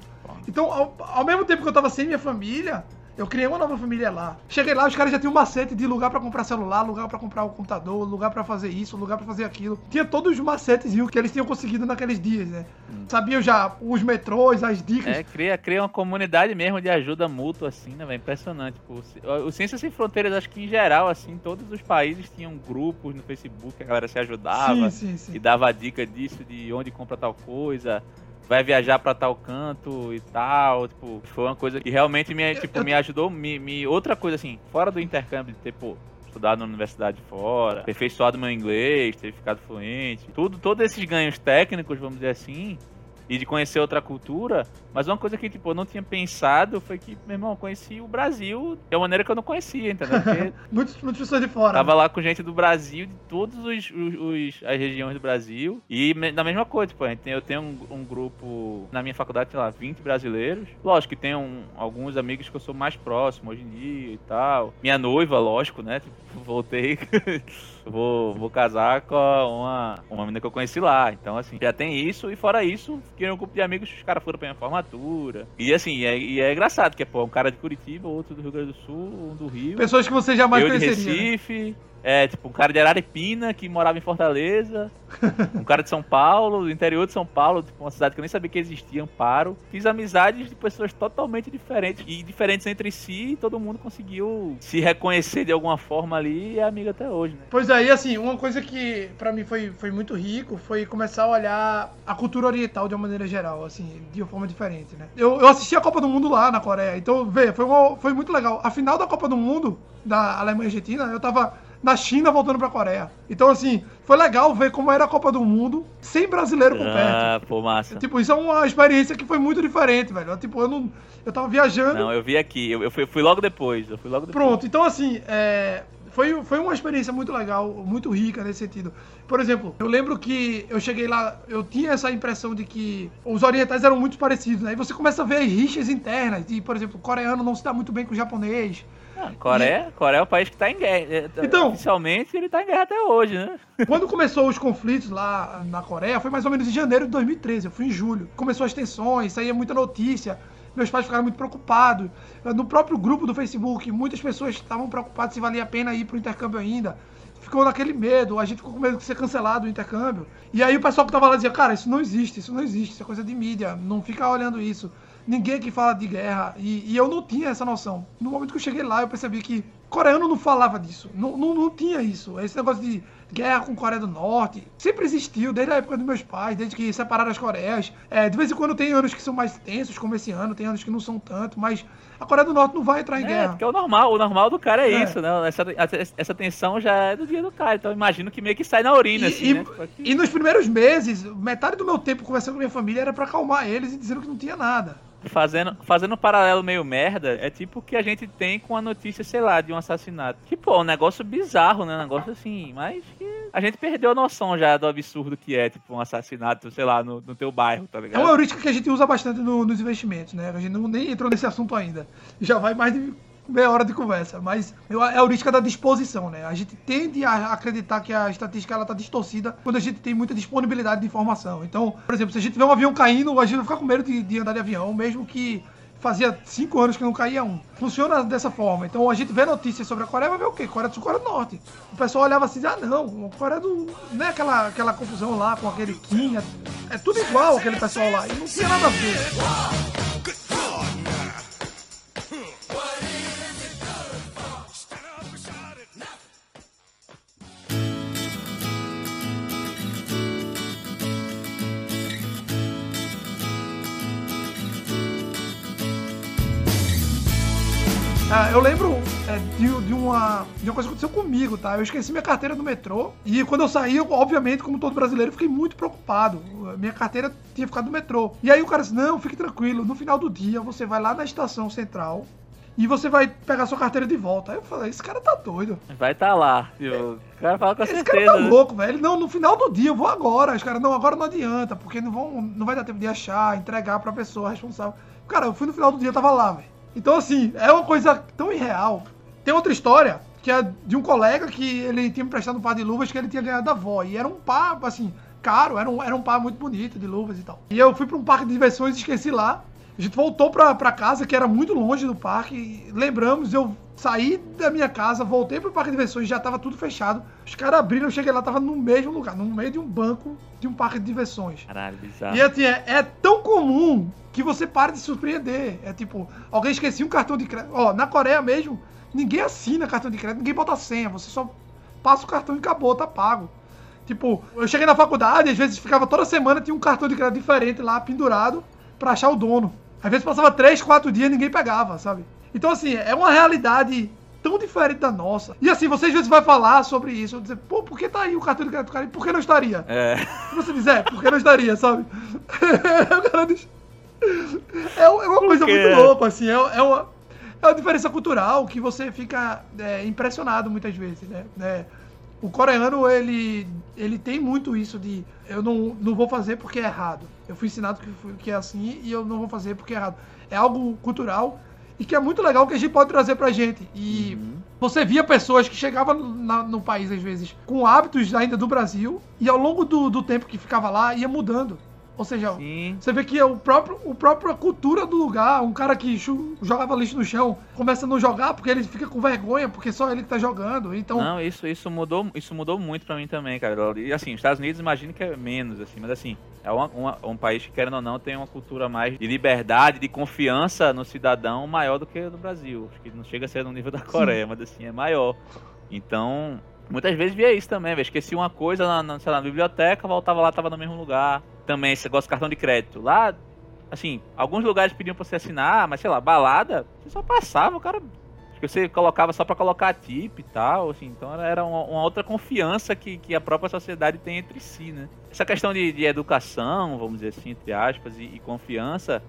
Então, ao, ao mesmo tempo que eu tava sem minha família, eu criei uma nova família lá. Cheguei lá, os caras já tinham um macete de lugar pra comprar celular, lugar pra comprar o computador, lugar pra fazer isso, lugar pra fazer aquilo. Tinha todos os macetes que eles tinham conseguido naqueles dias, né? Sabiam já os metrôs, as dicas. É, cria, cria uma comunidade mesmo de ajuda mútua, assim, né, velho? Impressionante. Pô. O Ciências Sem Fronteiras, acho que em geral, assim, todos os países tinham grupos no Facebook, a galera se ajudava sim, sim, sim. e dava dica disso, de onde compra tal coisa. Vai viajar pra tal canto e tal, tipo, foi uma coisa que realmente me, tipo, me ajudou, me, me- outra coisa assim, fora do intercâmbio de ter, pô, estudado na universidade fora, aperfeiçoado meu inglês, ter ficado fluente, tudo, todos esses ganhos técnicos, vamos dizer assim, e de conhecer outra cultura, mas uma coisa que, tipo, eu não tinha pensado foi que, meu irmão, eu conheci o Brasil de uma maneira que eu não conhecia, entendeu? Muitas, pessoas de fora. Tava lá com gente do Brasil, de todas os, os- os- as regiões do Brasil. E da mesma coisa, tipo, eu tenho um, um grupo na minha faculdade, sei lá, 20 brasileiros. Lógico que tem um- alguns amigos que eu sou mais próximo hoje em dia e tal. Minha noiva, lógico, né? Tipo, voltei. vou, vou casar com uma, uma menina que eu conheci lá. Então, assim, já tem isso. E fora isso, fiquei um grupo de amigos os caras foram pra minha formatura. E assim, é, e é engraçado, que é, pô, um cara de Curitiba, outro do Rio Grande do Sul, um do Rio Pessoas que você jamais eu de conheceria. né? É, tipo, um cara de Araripina que morava em Fortaleza, um cara de São Paulo, do interior de São Paulo, tipo, uma cidade que eu nem sabia que existia, Amparo. Fiz amizades de pessoas totalmente diferentes e diferentes entre si, e todo mundo conseguiu se reconhecer de alguma forma ali e é amigo até hoje, né? Pois aí, assim, uma coisa que pra mim foi, foi muito rico foi começar a olhar a cultura oriental de uma maneira geral, assim, de uma forma diferente, né? Eu, eu assisti a Copa do Mundo lá na Coreia, então, vê, foi, uma- foi muito legal. A final da Copa do Mundo, da Alemanha e Argentina, eu tava na China voltando pra Coreia. Então, assim, foi legal ver como era a Copa do Mundo sem brasileiro por perto. Ah, pô, massa. Tipo, isso é uma experiência que foi muito diferente, velho. Tipo, eu não. Eu tava viajando. Não, eu vi aqui, eu, eu fui, fui logo depois, eu fui logo depois. Pronto, então assim, é, foi, foi uma experiência muito legal, muito rica nesse sentido. Por exemplo, eu lembro que eu cheguei lá, eu tinha essa impressão de que os orientais eram muito parecidos, né? E você começa a ver as rixas internas, de, por exemplo, o coreano não se dá muito bem com o japonês. Coreia, Coreia é o país que tá em guerra. é, Então- Oficialmente ele tá em guerra até hoje, né? Quando começou os conflitos lá na Coreia, foi mais ou menos em janeiro de 2013, eu fui em julho. Começou as tensões, saía muita notícia, meus pais ficaram muito preocupados. No próprio grupo do Facebook, muitas pessoas estavam preocupadas se valia a pena ir pro intercâmbio ainda. Ficou naquele medo, a gente ficou com medo de ser cancelado o intercâmbio. E aí o pessoal que tava lá dizia, cara, isso não existe, isso não existe, isso é coisa de mídia, não fica olhando isso. Ninguém aqui fala de guerra. E, e eu não tinha essa noção. No momento que eu cheguei lá, eu percebi que coreano não falava disso. Não, não, não tinha isso. Esse negócio de guerra com Coreia do Norte sempre existiu, desde a época dos meus pais, desde que separaram as Coreias. É, de vez em quando tem anos que são mais tensos, como esse ano, tem anos que não são tanto, mas a Coreia do Norte não vai entrar em É, guerra. porque é o normal, o normal do cara é, É. isso, né? Essa, essa tensão já é do dia do cara, então eu imagino que meio que sai na urina, E, assim, e- né? Tipo, aqui- e nos primeiros meses, metade do meu tempo conversando com minha família era pra acalmar eles e dizendo que não tinha nada. Fazendo, fazendo um paralelo meio merda, é tipo o que a gente tem com a notícia, sei lá, de um assassinato. Que, pô, um negócio bizarro, né? Um negócio assim, mas que a gente perdeu a noção já do absurdo que é, tipo, um assassinato, sei lá, no, no teu bairro, tá É ligado? uma heurística que a gente usa bastante no- nos investimentos, né? A gente não, nem entrou nesse assunto ainda. Já vai mais de meia hora de conversa. Mas é a heurística da disposição, né? A gente tende a acreditar que a estatística ela tá distorcida quando a gente tem muita disponibilidade de informação. Então, por exemplo, se a gente vê um avião caindo, a gente vai ficar com medo de, de andar de avião, mesmo que fazia cinco anos que não caía um. Funciona dessa forma. Então a gente vê notícias sobre a Coreia, vai ver o quê? Coreia do Sul, Coreia do Norte. O pessoal olhava assim, ah não, a Coreia do. Não é aquela, aquela confusão lá com aquele Kim. É, é tudo igual aquele pessoal lá. E não tinha nada a ver. Ah, eu lembro é, de, de uma, de uma coisa que aconteceu comigo, tá? Eu esqueci minha carteira no metrô e quando eu saí, eu, obviamente, como todo brasileiro, fiquei muito preocupado. Minha carteira tinha ficado no metrô. E aí o cara disse: Não, fique tranquilo, no final do dia você vai lá na estação central e você vai pegar sua carteira de volta. Aí eu falei: Esse cara tá doido. Vai tá lá, o cara fala com Esse certeza. cara tá né? louco, velho. Não, no final do dia eu vou agora. Os caras, não, agora não adianta, porque não, vão, não vai dar tempo de achar, entregar pra pessoa responsável. Cara, eu fui no final do dia, eu tava lá, velho. Então, assim, é uma coisa tão irreal. Tem outra história, que é de um colega que ele tinha me prestado um par de luvas que ele tinha ganhado da avó. E era um par, assim, caro, era um, era um par muito bonito de luvas e tal. E eu fui pra um parque de diversões e esqueci lá. A gente voltou pra, pra casa, que era muito longe do parque. Lembramos, eu saí da minha casa, voltei pro parque de diversões, já tava tudo fechado. Os caras abriram, eu cheguei lá, tava no mesmo lugar, no meio de um banco de um parque de diversões. Caralho, bizarro. E assim, é, é tão comum que você para de se surpreender. É tipo, alguém esquecia um cartão de crédito. Ó, na Coreia mesmo, ninguém assina cartão de crédito, ninguém bota senha, você só passa o cartão e acabou, tá pago. Tipo, eu cheguei na faculdade, às vezes ficava toda semana, tinha um cartão de crédito diferente lá, pendurado, pra achar o dono. Às vezes passava três, quatro dias e ninguém pegava, sabe? Então, assim, é uma realidade tão diferente da nossa. E assim, você às vezes vai falar sobre isso, dizer, pô, por que tá aí o cartão de crédito do cara? E por que não estaria? É. Se você dizer, por que não estaria, sabe? o cara diz. É, é uma coisa muito louca, assim, é, é uma, é uma diferença cultural que você fica é, impressionado muitas vezes, né? né? O coreano, ele, ele tem muito isso de eu não, não vou fazer porque é errado. Eu fui ensinado que, que é assim e eu não vou fazer porque é errado. É algo cultural e que é muito legal que a gente pode trazer pra gente. E você via pessoas que chegavam na- no país, às vezes, com hábitos ainda do Brasil e ao longo do, do tempo que ficava lá, ia mudando. Ou seja, Sim. você vê que é o próprio, o próprio cultura do lugar, um cara que jogava lixo no chão, começa a não jogar porque ele fica com vergonha, porque só ele que tá jogando. Então, Não, isso, isso mudou, isso mudou muito pra mim também, cara. E assim, os Estados Unidos imagino que é menos, assim, mas assim, é uma- uma- um país que, querendo ou não, tem uma cultura mais de liberdade, de confiança no cidadão maior do que do Brasil. Acho que não chega a ser no nível da Coreia, mas assim, é maior. Então, muitas vezes via isso também. Esqueci uma coisa na, na, lá, na biblioteca, voltava lá, tava no mesmo lugar. Também esse negócio de cartão de crédito. Lá, assim, alguns lugares pediam pra você assinar, mas sei lá, balada, você só passava, o cara Acho que você colocava só pra colocar tip e tal, assim, então era- uma, uma outra confiança que, que a própria sociedade tem entre si, né? Essa questão de, de educação, vamos dizer assim, entre aspas, e, e confiança,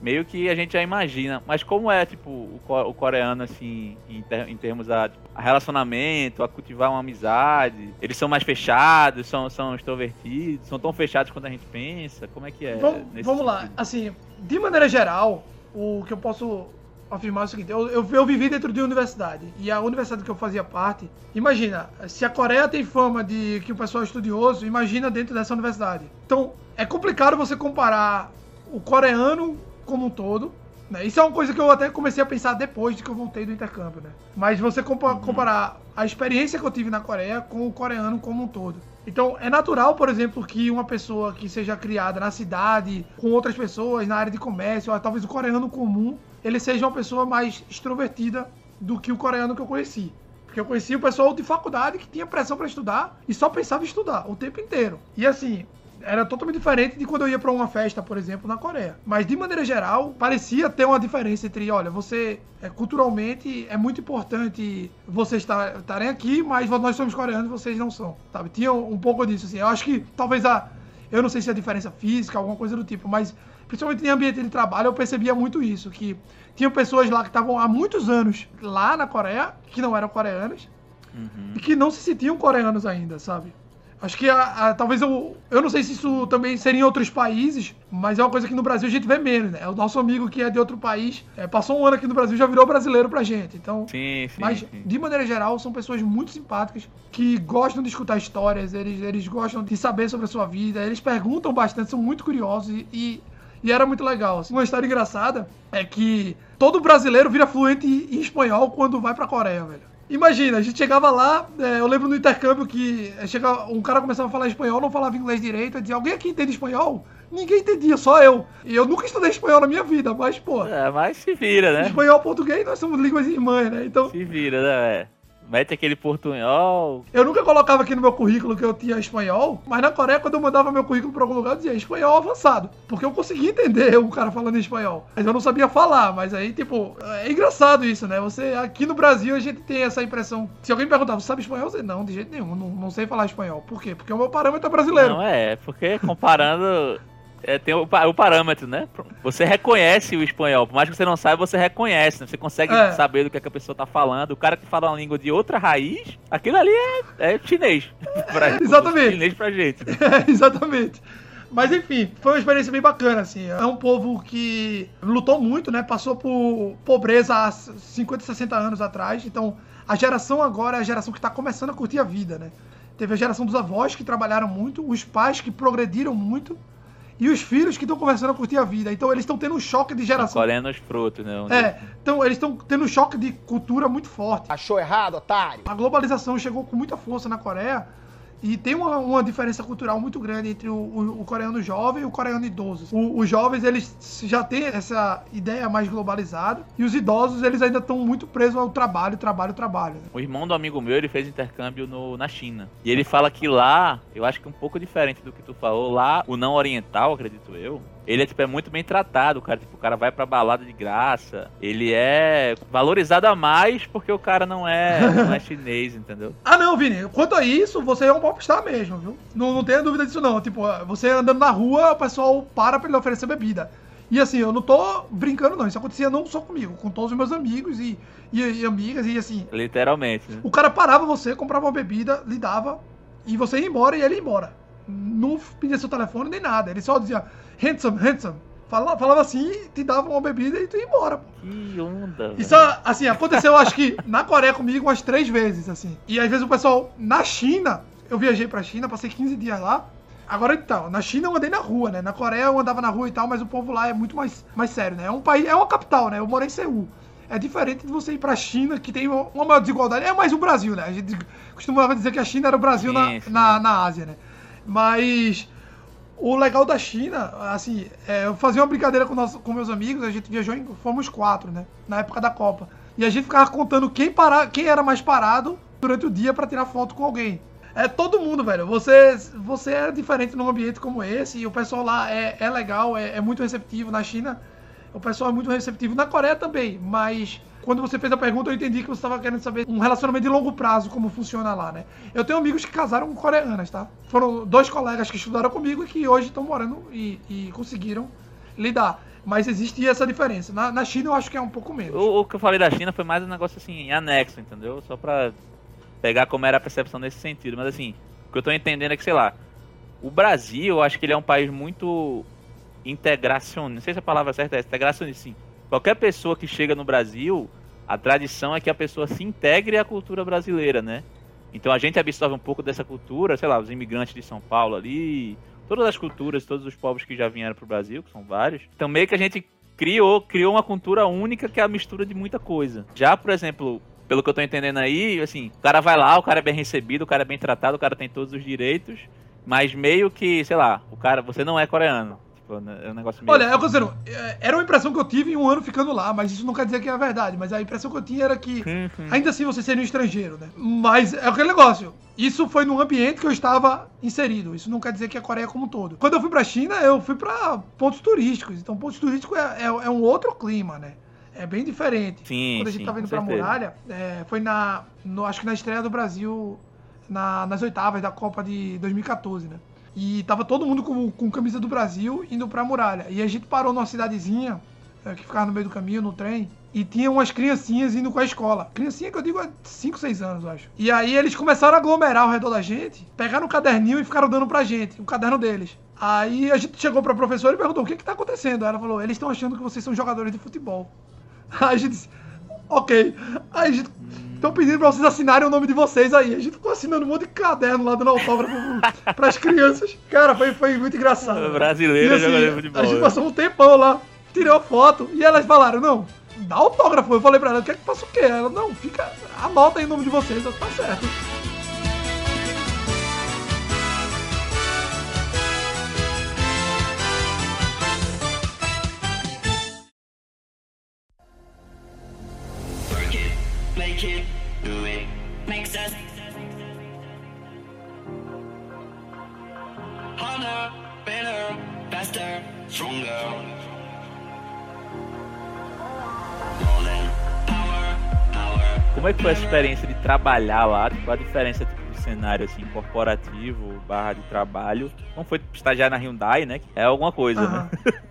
meio que a gente já imagina. Mas como é, tipo, o, co- o coreano, assim, em, ter- em termos a, tipo, a relacionamento, a cultivar uma amizade, eles são mais fechados, são, são extrovertidos, são tão fechados quanto a gente pensa? Como é que é? vamos, vamos lá. sentido? Assim, de maneira geral, o que eu posso afirmar é o seguinte: eu, eu, eu vivi dentro de uma universidade. E a universidade que eu fazia parte, imagina, se a Coreia tem fama de que o pessoal é estudioso, imagina dentro dessa universidade. Então, é complicado você comparar o coreano como um todo. Né? Isso é uma coisa que eu até comecei a pensar depois de que eu voltei do intercâmbio, né? Mas você compa- comparar a experiência que eu tive na Coreia com o coreano como um todo. Então, é natural, por exemplo, que uma pessoa que seja criada na cidade, com outras pessoas, na área de comércio, ou talvez o coreano comum, ele seja uma pessoa mais extrovertida do que o coreano que eu conheci. Porque eu conheci o pessoal de faculdade que tinha pressão pra estudar e só pensava em estudar o tempo inteiro. E assim, era totalmente diferente de quando eu ia pra uma festa, por exemplo, na Coreia. Mas de maneira geral, parecia ter uma diferença entre, olha, você é, culturalmente é muito importante vocês estar- estarem aqui, mas nós somos coreanos e vocês não são, sabe? Tinha um pouco disso assim. Eu acho que talvez a eu não sei se é diferença física, alguma coisa do tipo, mas principalmente em ambiente de trabalho eu percebia muito isso, que tinha pessoas lá que estavam há muitos anos lá na Coreia, que não eram coreanas, Uhum. e que não se sentiam coreanos ainda, sabe? Acho que a- a- talvez eu. Eu não sei se isso também seria em outros países, mas é uma coisa que no Brasil a gente vê menos, né? O nosso amigo que é de outro país é, passou um ano aqui no Brasil já virou brasileiro pra gente. Então. Sim, sim. Mas, sim. de maneira geral, são pessoas muito simpáticas, que gostam de escutar histórias, eles, eles gostam de saber sobre a sua vida, eles perguntam bastante, são muito curiosos e, e, e era muito legal. assim. Uma história engraçada é que todo brasileiro vira fluente em espanhol quando vai pra Coreia, velho. Imagina, a gente chegava lá, é, eu lembro no intercâmbio que é, chega, um cara começava a falar espanhol, não falava inglês direito, eu dizia, alguém aqui entende espanhol? Ninguém entendia, só eu. E eu nunca estudei espanhol na minha vida, mas, pô, É, mas se vira, né? espanhol português, nós somos línguas irmãs, né? Então, Se vira, né? Mete aquele portunhol. Eu nunca colocava aqui no meu currículo que eu tinha espanhol, mas na Coreia, quando eu mandava meu currículo pra algum lugar, eu dizia espanhol avançado. Porque eu conseguia entender o cara falando espanhol. Mas eu não sabia falar. Mas aí, tipo, é engraçado isso, né? Você, aqui no Brasil, a gente tem essa impressão. Se alguém perguntar, você sabe espanhol? Eu dizia, não, de jeito nenhum, não, não sei falar espanhol. Por quê? Porque o meu parâmetro é brasileiro. Não, é, porque comparando. É, tem o, o parâmetro, né? Você reconhece o espanhol. Por mais que você não saiba, você reconhece. Né? Você consegue É. saber do que, é que a pessoa tá falando. O cara que fala uma língua de outra raiz, aquilo ali é, é chinês. Pra, Exatamente. Chinês pra gente. É, exatamente. Mas enfim, foi uma experiência bem bacana, assim. É um povo que lutou muito, né? Passou por pobreza há 50, 60 anos atrás. Então, a geração agora é a geração que está começando a curtir a vida, né? Teve a geração dos avós que trabalharam muito, os pais que progrediram muito e os filhos que estão começando a curtir a vida. Então eles estão tendo um choque de geração. Colhendo os frutos, né? É, então eles estão tendo um choque de cultura muito forte. Achou errado, otário? A globalização chegou com muita força na Coreia e tem uma, uma diferença cultural muito grande entre o, o, o coreano jovem e o coreano idoso. O, os jovens, eles já têm essa ideia mais globalizada e os idosos, eles ainda estão muito presos ao trabalho, trabalho, trabalho. né? O irmão do amigo meu, ele fez intercâmbio no, na China. E ele fala que lá, eu acho que um pouco diferente do que tu falou, lá, o não oriental, acredito eu, ele é, tipo, é muito bem tratado, cara. Tipo, o cara vai pra balada de graça. Ele é valorizado a mais porque o cara não é, não é chinês, entendeu? Ah, não, Vini. Quanto a isso, você é um popstar mesmo, viu? Não, não tenha dúvida disso, não. Tipo, você andando na rua, o pessoal para pra ele oferecer bebida. E assim, eu não tô brincando, não. Isso acontecia não só comigo, com todos os meus amigos e, e, e amigas. E assim, Literalmente, né? o cara parava você, comprava uma bebida, lhe dava, e você ia embora e ele ia embora. Não pedia seu telefone nem nada. Ele só dizia, handsome, handsome. Falava, falava assim, te dava uma bebida e tu ia embora, pô. Que onda, Isso, velho. assim, aconteceu acho que na Coreia comigo umas três vezes, assim. E às vezes o pessoal, na China, eu viajei pra China, passei 15 dias lá. Agora então, na China eu andei na rua, né? Na Coreia eu andava na rua e tal, mas o povo lá é muito mais, mais sério, né? É um país, é uma capital, né? Eu morei em Seul. É diferente de você ir pra China, que tem uma maior desigualdade. É mais o Brasil, né? A gente costumava dizer que a China era o Brasil na, sim. na, na Ásia, né? Mas o legal da China, assim, é, eu fazia uma brincadeira com, nosso, com meus amigos, a gente viajou, em, fomos quatro, né? Na época da Copa. E a gente ficava contando quem, para, quem era mais parado durante o dia pra tirar foto com alguém. É todo mundo, velho. Você, você é diferente num ambiente como esse e o pessoal lá é, é legal, é, é muito receptivo. Na China, o pessoal é muito receptivo. Na Coreia também, mas quando você fez a pergunta, eu entendi que você estava querendo saber um relacionamento de longo prazo, como funciona lá, né? Eu tenho amigos que casaram com coreanas, tá? Foram dois colegas que estudaram comigo e que hoje estão morando e, e conseguiram lidar. Mas existe essa diferença. Na, na China eu acho que é um pouco menos. O, o que eu falei da China foi mais um negócio assim, anexo, entendeu? Só pra pegar como era a percepção nesse sentido. Mas assim, o que eu tô entendendo é que, sei lá, o Brasil, eu acho que ele é um país muito integracionista. Não sei se a palavra certa é integracionista, sim. Qualquer pessoa que chega no Brasil, a tradição é que a pessoa se integre à cultura brasileira, né? Então a gente absorve um pouco dessa cultura, sei lá, os imigrantes de São Paulo ali, todas as culturas, todos os povos que já vieram pro Brasil, que são vários. Então meio que a gente criou, criou uma cultura única que é a mistura de muita coisa. Já, por exemplo, pelo que eu tô entendendo aí, assim, o cara vai lá, o cara é bem recebido, o cara é bem tratado, o cara tem todos os direitos, mas meio que, sei lá, o cara, você não é coreano. Tipo, né, é um negócio meio Olha, eu considero, é, era uma impressão que eu tive em um ano ficando lá, mas isso não quer dizer que é verdade. Mas a impressão que eu tinha era que ainda assim você seria um estrangeiro, né? Mas é aquele negócio. Isso foi num ambiente que eu estava inserido. Isso não quer dizer que a Coreia como um todo. Quando eu fui pra China, eu fui pra pontos turísticos. Então, pontos turísticos é, é, é um outro clima, né? É bem diferente. Sim, Quando a gente sim, tava indo pra muralha, é, foi na. no- acho que na estreia do Brasil, na- nas oitavas da Copa de 2014, né? E tava todo mundo com, com camisa do Brasil indo pra muralha. E a gente parou numa cidadezinha é, que ficava no meio do caminho, no trem, e tinha umas criancinhas indo com a escola. Criancinha que eu digo é 5, 6 anos, eu acho. E aí eles começaram a aglomerar ao redor da gente, pegaram o caderninho e ficaram dando pra gente, o caderno deles. Aí a gente chegou pra professora e perguntou: o que que tá acontecendo? Ela falou: eles estão achando que vocês são jogadores de futebol. Aí a gente disse: ok. Aí a gente. Estão pedindo pra vocês assinarem o nome de vocês aí. A gente ficou assinando um monte de caderno lá, dando autógrafo pras crianças. Cara, foi, foi muito engraçado. Brasileiro assim, jogador de futebol. A gente né? passou um tempão lá, tirou foto, e elas falaram, não, dá autógrafo. Eu falei pra ela, quer que faça o quê? Ela, não, fica, anota aí o nome de vocês, tá certo. It, do it, makes us harder, better, faster, stronger. More than power, power. Como é que foi essa experiência de trabalhar lá? Qual a diferença tipo, do cenário assim, corporativo, barra de trabalho? Não foi estagiar na Hyundai, né? É alguma coisa, Aham. né?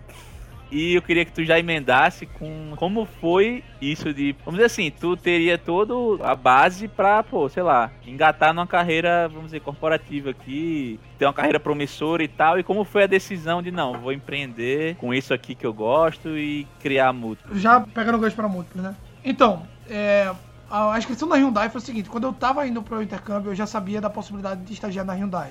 E eu queria que tu já emendasse com como foi isso de, vamos dizer assim, tu teria todo a base pra, pô, sei lá, engatar numa carreira, vamos dizer, corporativa aqui, ter uma carreira promissora e tal, e como foi a decisão de, não, vou empreender com isso aqui que eu gosto e criar múltiplo. Já pegando o gancho pra múltiplo, né? Então, é, a inscrição da Hyundai foi o seguinte: quando eu tava indo pro intercâmbio, eu já sabia da possibilidade de estagiar na Hyundai.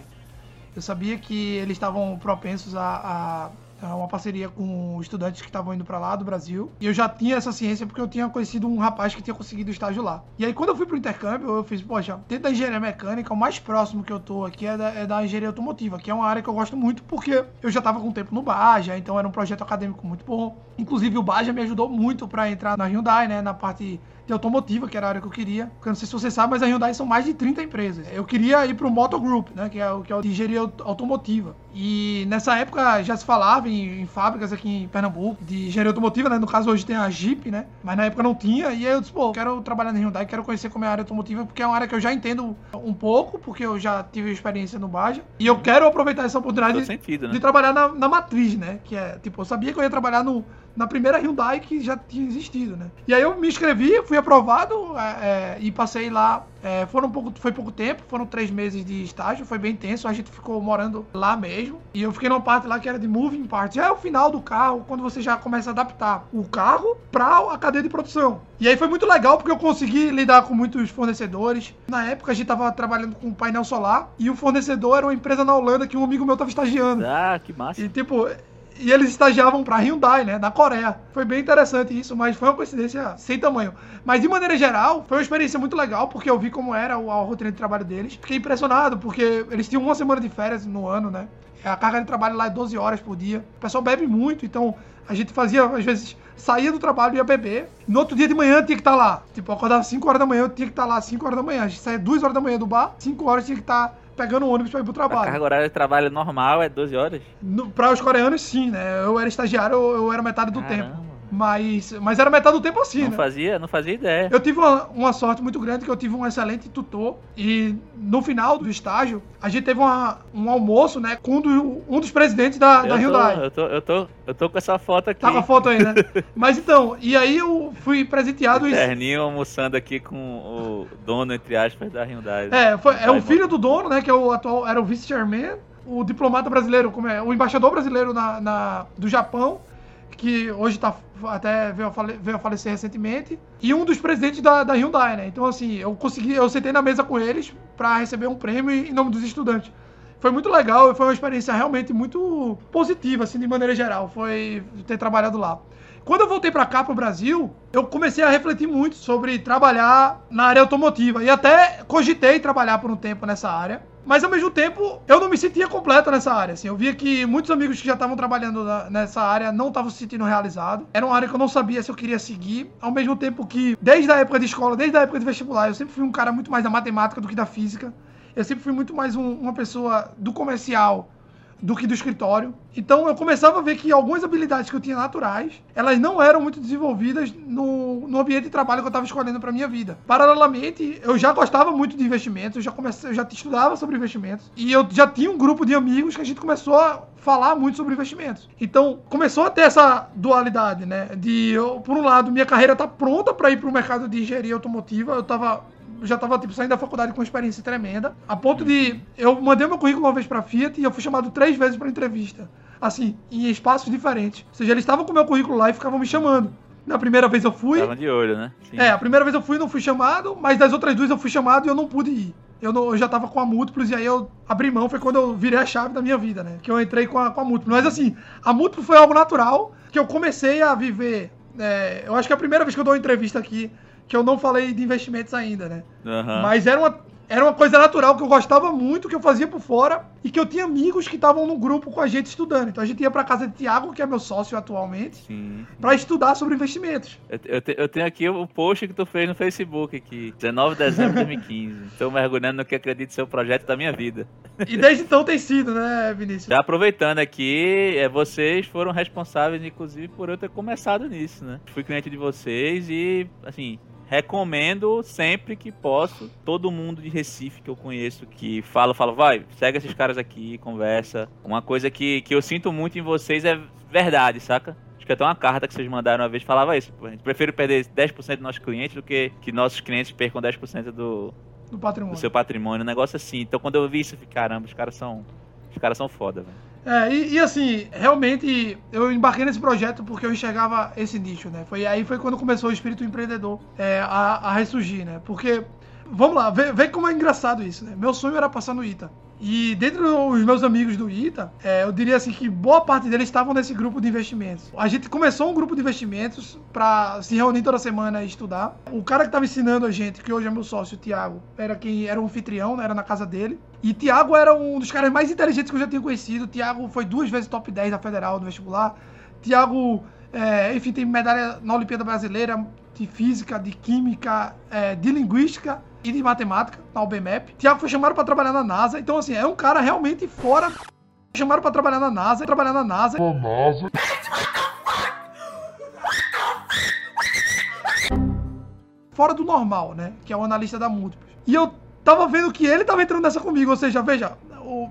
Eu sabia que eles estavam propensos a- a uma parceria com estudantes que estavam indo pra lá do Brasil. E eu já tinha essa ciência porque eu tinha conhecido um rapaz que tinha conseguido estágio lá. E aí, quando eu fui pro intercâmbio, eu fiz, poxa, dentro da engenharia mecânica, o mais próximo que eu tô aqui é da, é da engenharia automotiva, que é uma área que eu gosto muito porque eu já tava com tempo no Baja, então era um projeto acadêmico muito bom. Inclusive, o Baja me ajudou muito pra entrar na Hyundai, né, na parte de automotiva, que era a área que eu queria. Porque eu não sei se você sabe, mas a Hyundai são mais de 30 empresas. Eu queria ir pro Moto Group, né, que é o que é o de engenharia aut- automotiva. E nessa época já se falava em, em fábricas aqui em Pernambuco de engenharia automotiva, né? No caso hoje tem a Jeep, né? Mas na época não tinha. E aí eu disse, pô, quero trabalhar na Hyundai, quero conhecer como é a área automotiva, porque é uma área que eu já entendo um pouco, porque eu já tive experiência no Baja. E eu quero aproveitar essa oportunidade sentido, né? de trabalhar na, na matriz, né? Que é, tipo, eu sabia que eu ia trabalhar no, na primeira Hyundai que já tinha existido, né? E aí eu me inscrevi, fui aprovado é, é, e passei lá. é, foram um pouco, foi pouco tempo, foram três meses de estágio, foi bem intenso. A gente ficou morando lá mesmo. E eu fiquei numa parte lá que era de moving parts. Já é o final do carro, quando você já começa a adaptar o carro para a cadeia de produção. E aí foi muito legal porque eu consegui lidar com muitos fornecedores. Na época a gente tava trabalhando com painel solar e o fornecedor era uma empresa na Holanda que um amigo meu tava estagiando. Ah, que massa. E tipo, e eles estagiavam pra Hyundai, né, na Coreia. Foi bem interessante isso, mas foi uma coincidência sem tamanho. Mas de maneira geral, foi uma experiência muito legal, porque eu vi como era o- a rotina de trabalho deles. Fiquei impressionado, porque eles tinham uma semana de férias no ano, né? A carga de trabalho lá é 12 horas por dia. O pessoal bebe muito, então a gente fazia, às vezes, saía do trabalho e ia beber. No outro dia de manhã tinha que estar lá. Tipo, acordava 5 horas da manhã, eu tinha que estar lá 5 horas da manhã. A gente saía 2 horas da manhã do bar, 5 horas tinha que estar pegando o ônibus pra ir pro A trabalho. carga horária de trabalho normal é 12 horas? No, para os coreanos, sim, né? Eu era estagiário, eu, eu era metade do Caramba. tempo. Mas, mas era metade do tempo assim, Não né? fazia, não fazia ideia. Eu tive uma, uma sorte muito grande que eu tive um excelente tutor e no final do estágio a gente teve uma- um almoço, né, com um, do- um dos presidentes da, da eu, tô, Hyundai. eu, tô, eu, tô, eu tô com essa foto aqui. Tá com a foto aí, né? Mas então, e aí eu fui presenteado e Terninho almoçando aqui com o dono, entre aspas, da Hyundai. É, foi, é o filho do dono, né? Que é o atual, era o vice-chairman, o diplomata brasileiro, como é, o embaixador brasileiro na, na- do Japão, que hoje tá, até veio a, fale- veio a falecer recentemente, e um dos presidentes da, da Hyundai, né? Então, assim, eu consegui, eu sentei na mesa com eles para receber um prêmio em nome dos estudantes. Foi muito legal, foi uma experiência realmente muito positiva, assim, de maneira geral, foi ter trabalhado lá. Quando eu voltei pra cá, pro Brasil, eu comecei a refletir muito sobre trabalhar na área automotiva. E até cogitei trabalhar por um tempo nessa área. Mas ao mesmo tempo, eu não me sentia completo nessa área. Assim, eu via que muitos amigos que já estavam trabalhando na- nessa área não estavam se sentindo realizados. Era uma área que eu não sabia se eu queria seguir. Ao mesmo tempo que, desde a época de escola, desde a época de vestibular, eu sempre fui um cara muito mais da matemática do que da física. Eu sempre fui muito mais um- uma pessoa do comercial do que do escritório. Então eu começava a ver que algumas habilidades que eu tinha naturais, elas não eram muito desenvolvidas no, no ambiente de trabalho que eu estava escolhendo para minha vida. Paralelamente, eu já gostava muito de investimentos, eu já comecei, eu já estudava sobre investimentos e eu já tinha um grupo de amigos que a gente começou a falar muito sobre investimentos. Então, começou a ter essa dualidade, né? De eu, por um lado, minha carreira tá pronta para ir para o mercado de engenharia automotiva, eu tava já tava tipo, saindo da faculdade com uma experiência tremenda. A ponto de. Eu mandei meu currículo uma vez pra Fiat e eu fui chamado três vezes pra entrevista. Assim, em espaços diferentes. Ou seja, eles estavam com o meu currículo lá e ficavam me chamando. Na primeira vez eu fui. Tava de olho, né? Sim. É, a primeira vez eu fui e não fui chamado, mas das outras duas eu fui chamado e eu não pude ir. Eu, não- eu já tava com a Múltiplos e aí eu abri mão, foi quando eu virei a chave da minha vida, né? Que eu entrei com a, com a Múltiplos. Mas assim, a Múltiplos foi algo natural que eu comecei a viver. é, eu acho que é a primeira vez que eu dou uma entrevista aqui que eu não falei de investimentos ainda, né? Aham. Mas era uma, era uma coisa natural que eu gostava muito, que eu fazia por fora e que eu tinha amigos que estavam no grupo com a gente estudando. Então a gente ia pra casa de Tiago, que é meu sócio atualmente, pra estudar sobre investimentos. Eu, eu te- eu tenho aqui o post que tu fez no Facebook aqui, 19 de dezembro de 2015. Estou mergulhando no que acredito ser o projeto da minha vida. E desde então tem sido, né, Vinícius? Já aproveitando aqui, é, vocês foram responsáveis, inclusive, por eu ter começado nisso, né? Fui cliente de vocês e, assim, recomendo sempre que posso. Todo mundo de Recife que eu conheço que fala, fala, vai, segue esses caras aqui, conversa. Uma coisa que, que eu sinto muito em vocês é verdade, saca? Acho que até uma carta que vocês mandaram uma vez falava isso. A gente prefere perder 10% dos nossos clientes do que que nossos clientes percam 10% do, Do do patrimônio. seu patrimônio. Um negócio assim. Então quando eu vi isso, eu falei, caramba, os caras são. Os caras são foda, velho. É, e, e assim, realmente eu embarquei nesse projeto porque eu enxergava esse nicho, né? Foi, aí foi quando começou o espírito empreendedor é, a, a ressurgir, né? Porque, vamos lá, vê, vê como é engraçado isso, né? Meu sonho era passar no ITA. E dentre os meus amigos do ITA, é, eu diria assim que boa parte deles estavam nesse grupo de investimentos. A gente começou um grupo de investimentos para se reunir toda semana e estudar. O cara que estava ensinando a gente, que hoje é meu sócio, o Thiago, era quem era o anfitrião, né? era na casa dele. E Thiago era um dos caras mais inteligentes que eu já tinha conhecido. Thiago foi duas vezes top 10 da Federal do vestibular. Thiago, é, enfim, tem medalha na Olimpíada Brasileira de Física, de Química, é, de Linguística e de Matemática, na UBMEP. Thiago foi chamado para trabalhar na NASA. Então, assim, é um cara realmente fora. Chamaram para trabalhar na NASA, trabalhar na NASA. Fora do normal, né? Que é o analista da múltiplos. E eu tava vendo que ele tava entrando nessa comigo. Ou seja, veja,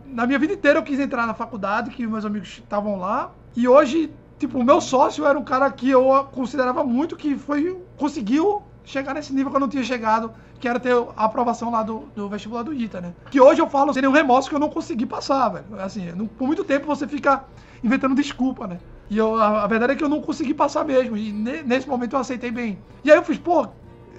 na minha vida inteira eu quis entrar na faculdade, que meus amigos estavam lá. E hoje, tipo, o meu sócio era um cara que eu considerava muito, que foi. conseguiu chegar nesse nível que eu não tinha chegado, que era ter a aprovação lá do, do vestibular do ITA, né? Que hoje eu falo sem nenhum remorso que eu não consegui passar, velho. Assim, não- por muito tempo você fica inventando desculpa, né? E eu, a, a verdade é que eu não consegui passar mesmo. E ne- nesse momento eu aceitei bem. E aí eu fiz, pô,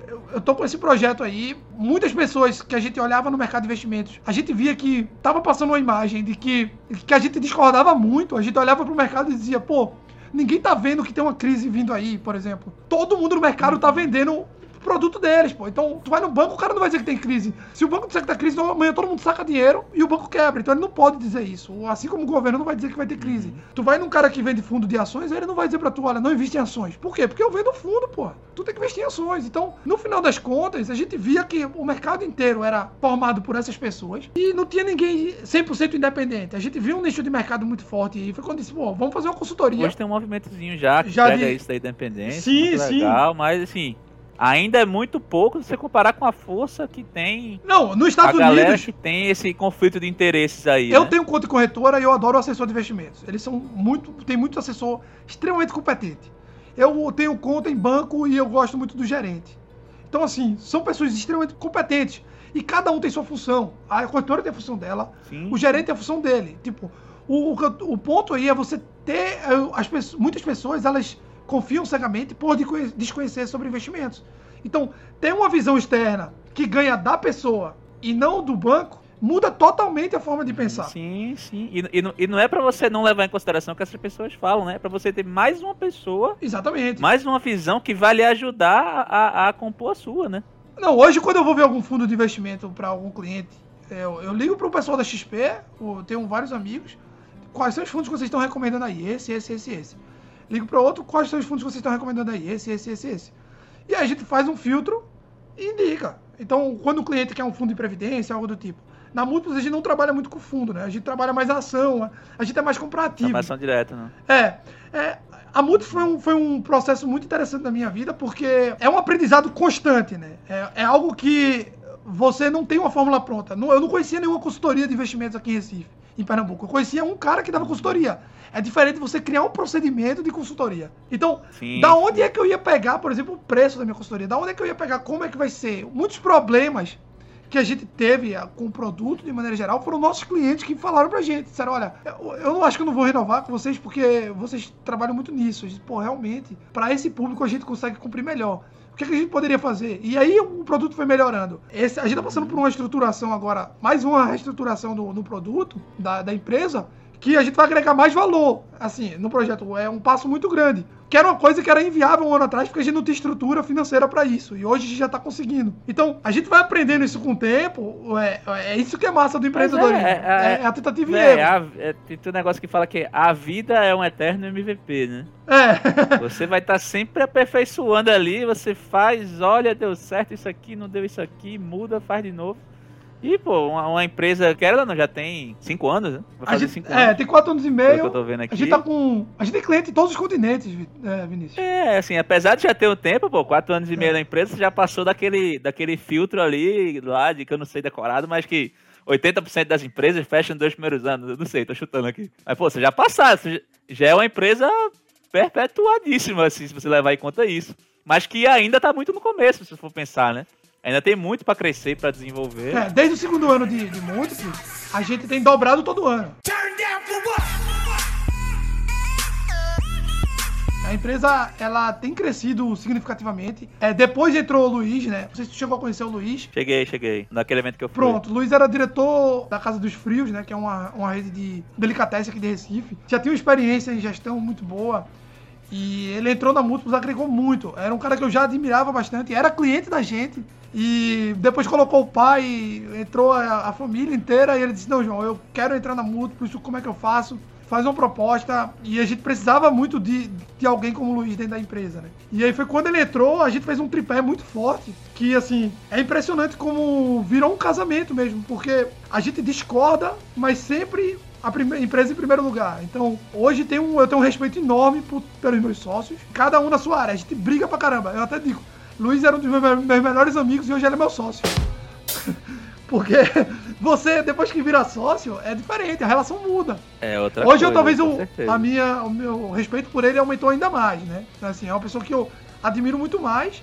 eu, eu tô com esse projeto aí. Muitas pessoas que a gente olhava no mercado de investimentos, a gente via que tava passando uma imagem de que, que a gente discordava muito. A gente olhava pro mercado e dizia, pô, ninguém tá vendo que tem uma crise vindo aí, por exemplo. Todo mundo no mercado tá vendendo produto deles, pô. Então, tu vai no banco, o cara não vai dizer que tem crise. Se o banco disser que tá crise, então amanhã todo mundo saca dinheiro e o banco quebra. Então ele não pode dizer isso. Assim como o governo não vai dizer que vai ter crise. Tu vai num cara que vende fundo de ações, ele não vai dizer pra tu, olha, não investe em ações. Por quê? Porque eu vendo fundo, pô. Tu tem que investir em ações. Então, no final das contas, a gente via que o mercado inteiro era formado por essas pessoas e não tinha ninguém 100% independente. A gente viu um nicho de mercado muito forte e foi quando disse, pô, vamos fazer uma consultoria. Hoje tem um movimentozinho já que Já pega de- isso da independência. Sim, sim. legal, mas assim, ainda é muito pouco se você comparar com a força que tem Não, nos a Estados galera Unidos, que tem esse conflito de interesses aí. Eu né? tenho conta corretora e eu adoro o assessor de investimentos. Eles são muito. Tem muito assessor extremamente competente. Eu tenho conta em banco e eu gosto muito do gerente. Então, assim, são pessoas extremamente competentes. E cada um tem sua função. A corretora tem a função dela, Sim. o gerente tem a função dele. Tipo, o, o, o ponto aí é você ter. eh, As muitas pessoas, elas confiam cegamente por desconhe- desconhecer sobre investimentos. Então, ter uma visão externa que ganha da pessoa e não do banco muda totalmente a forma de pensar. Sim, sim. E, e não- e não é pra você não levar em consideração o que essas pessoas falam, né? É pra você ter mais uma pessoa, Exatamente. mais uma visão que vai lhe ajudar a, a compor a sua, né? Não, hoje quando eu vou ver algum fundo de investimento para algum cliente, eu, eu ligo pro pessoal da XP, eu tenho vários amigos, quais são os fundos que vocês estão recomendando aí? Esse, esse, esse, esse. Ligo para outro, quais são os fundos que vocês estão recomendando aí? Esse, esse, esse, esse. E aí a gente faz um filtro e indica. Então, quando o cliente quer um fundo de previdência, algo do tipo. Na Múltiplos a gente não trabalha muito com fundo, né? A gente trabalha mais a ação, a gente é mais comprativo. Informação direta, né? É, é, a Multi foi um, foi um processo muito interessante na minha vida, porque é um aprendizado constante, né? É, é algo que você não tem uma fórmula pronta. Eu não conhecia nenhuma consultoria de investimentos aqui em Recife, em Pernambuco. Eu conhecia um cara que dava consultoria. É diferente você criar um procedimento de consultoria. Então, Sim. da onde é que eu ia pegar, por exemplo, o preço da minha consultoria? Da onde é que eu ia pegar, como é que vai ser? Muitos problemas que a gente teve ah, com o produto, de maneira geral, foram nossos clientes que falaram pra gente. Disseram, olha, eu, não acho que eu não vou renovar com vocês porque vocês trabalham muito nisso. A gente, pô, realmente, pra esse público a gente consegue cumprir melhor. Que, é que a gente poderia fazer? E aí o produto foi melhorando. Esse, a gente tá passando por uma estruturação agora, mais uma reestruturação do, do produto, da, da empresa, que a gente vai agregar mais valor, assim, no projeto. É um passo muito grande. Que era uma coisa que era inviável um ano atrás, porque a gente não tem estrutura financeira para isso. E hoje a gente já tá conseguindo. Então, a gente vai aprendendo isso com o tempo. É, é isso que é massa do empreendedorismo. é, É, é, a tentativa e É, erro. a- é, tem um negócio que fala que a vida é um eterno MVP, né? É. Você vai estar sempre aperfeiçoando ali, você faz, olha, deu certo isso aqui, não deu isso aqui, muda, faz de novo. E, pô, uma, uma empresa que ela não já tem cinco anos, né? Vai A fazer gente, cinco é, anos. tem quatro anos e meio. eu tô vendo aqui. A gente tá com. A gente tem cliente em todos os continentes, é, Vinícius. É, assim, apesar de já ter um tempo, pô, quatro anos e meio É. na empresa, você já passou daquele, daquele filtro ali, lá, de que eu não sei decorado, mas que 80% das empresas fecham nos dois primeiros anos. Eu não sei, tô chutando aqui. Mas, pô, você já já- já é uma empresa perpetuadíssima, assim, se você levar em conta isso. Mas que ainda tá muito no começo, se você for pensar, né? Ainda tem muito pra crescer, pra desenvolver. É, desde o segundo ano de, de múltiplos, a gente tem dobrado todo ano. A empresa, ela tem crescido significativamente. É, depois entrou o Luiz, né? Não sei se tu chegou a conhecer o Luiz. Cheguei, cheguei. Naquele evento que eu fui. Pronto, o Luiz era diretor da Casa dos Frios, né? Que é uma, uma rede de delicatessen aqui de Recife. Já tinha uma experiência em gestão muito boa. E ele entrou na Múltiplos, agregou muito. Era um cara que eu já admirava bastante. Era cliente da gente. E depois colocou o pai, entrou a, a família inteira. E ele disse: Não, João, eu quero entrar na Múltiplos. Como é que eu faço? Faz uma proposta. E a gente precisava muito de, de alguém como o Luiz dentro da empresa, né? E aí foi quando ele entrou, a gente fez um tripé muito forte. Que, assim, é impressionante como virou um casamento mesmo. Porque a gente discorda, mas sempre a empresa em primeiro lugar. Então, hoje tem um, eu tenho um respeito enorme por- pelos meus sócios, cada um na sua área. A gente briga pra caramba. Eu até digo, Luiz era um dos meus, melhores amigos e hoje ele é meu sócio. Porque você, depois que vira sócio, é diferente, a relação muda. É outra Hoje coisa, eu talvez a minha, o meu respeito por ele aumentou ainda mais, né? Assim, é uma pessoa que eu admiro muito mais.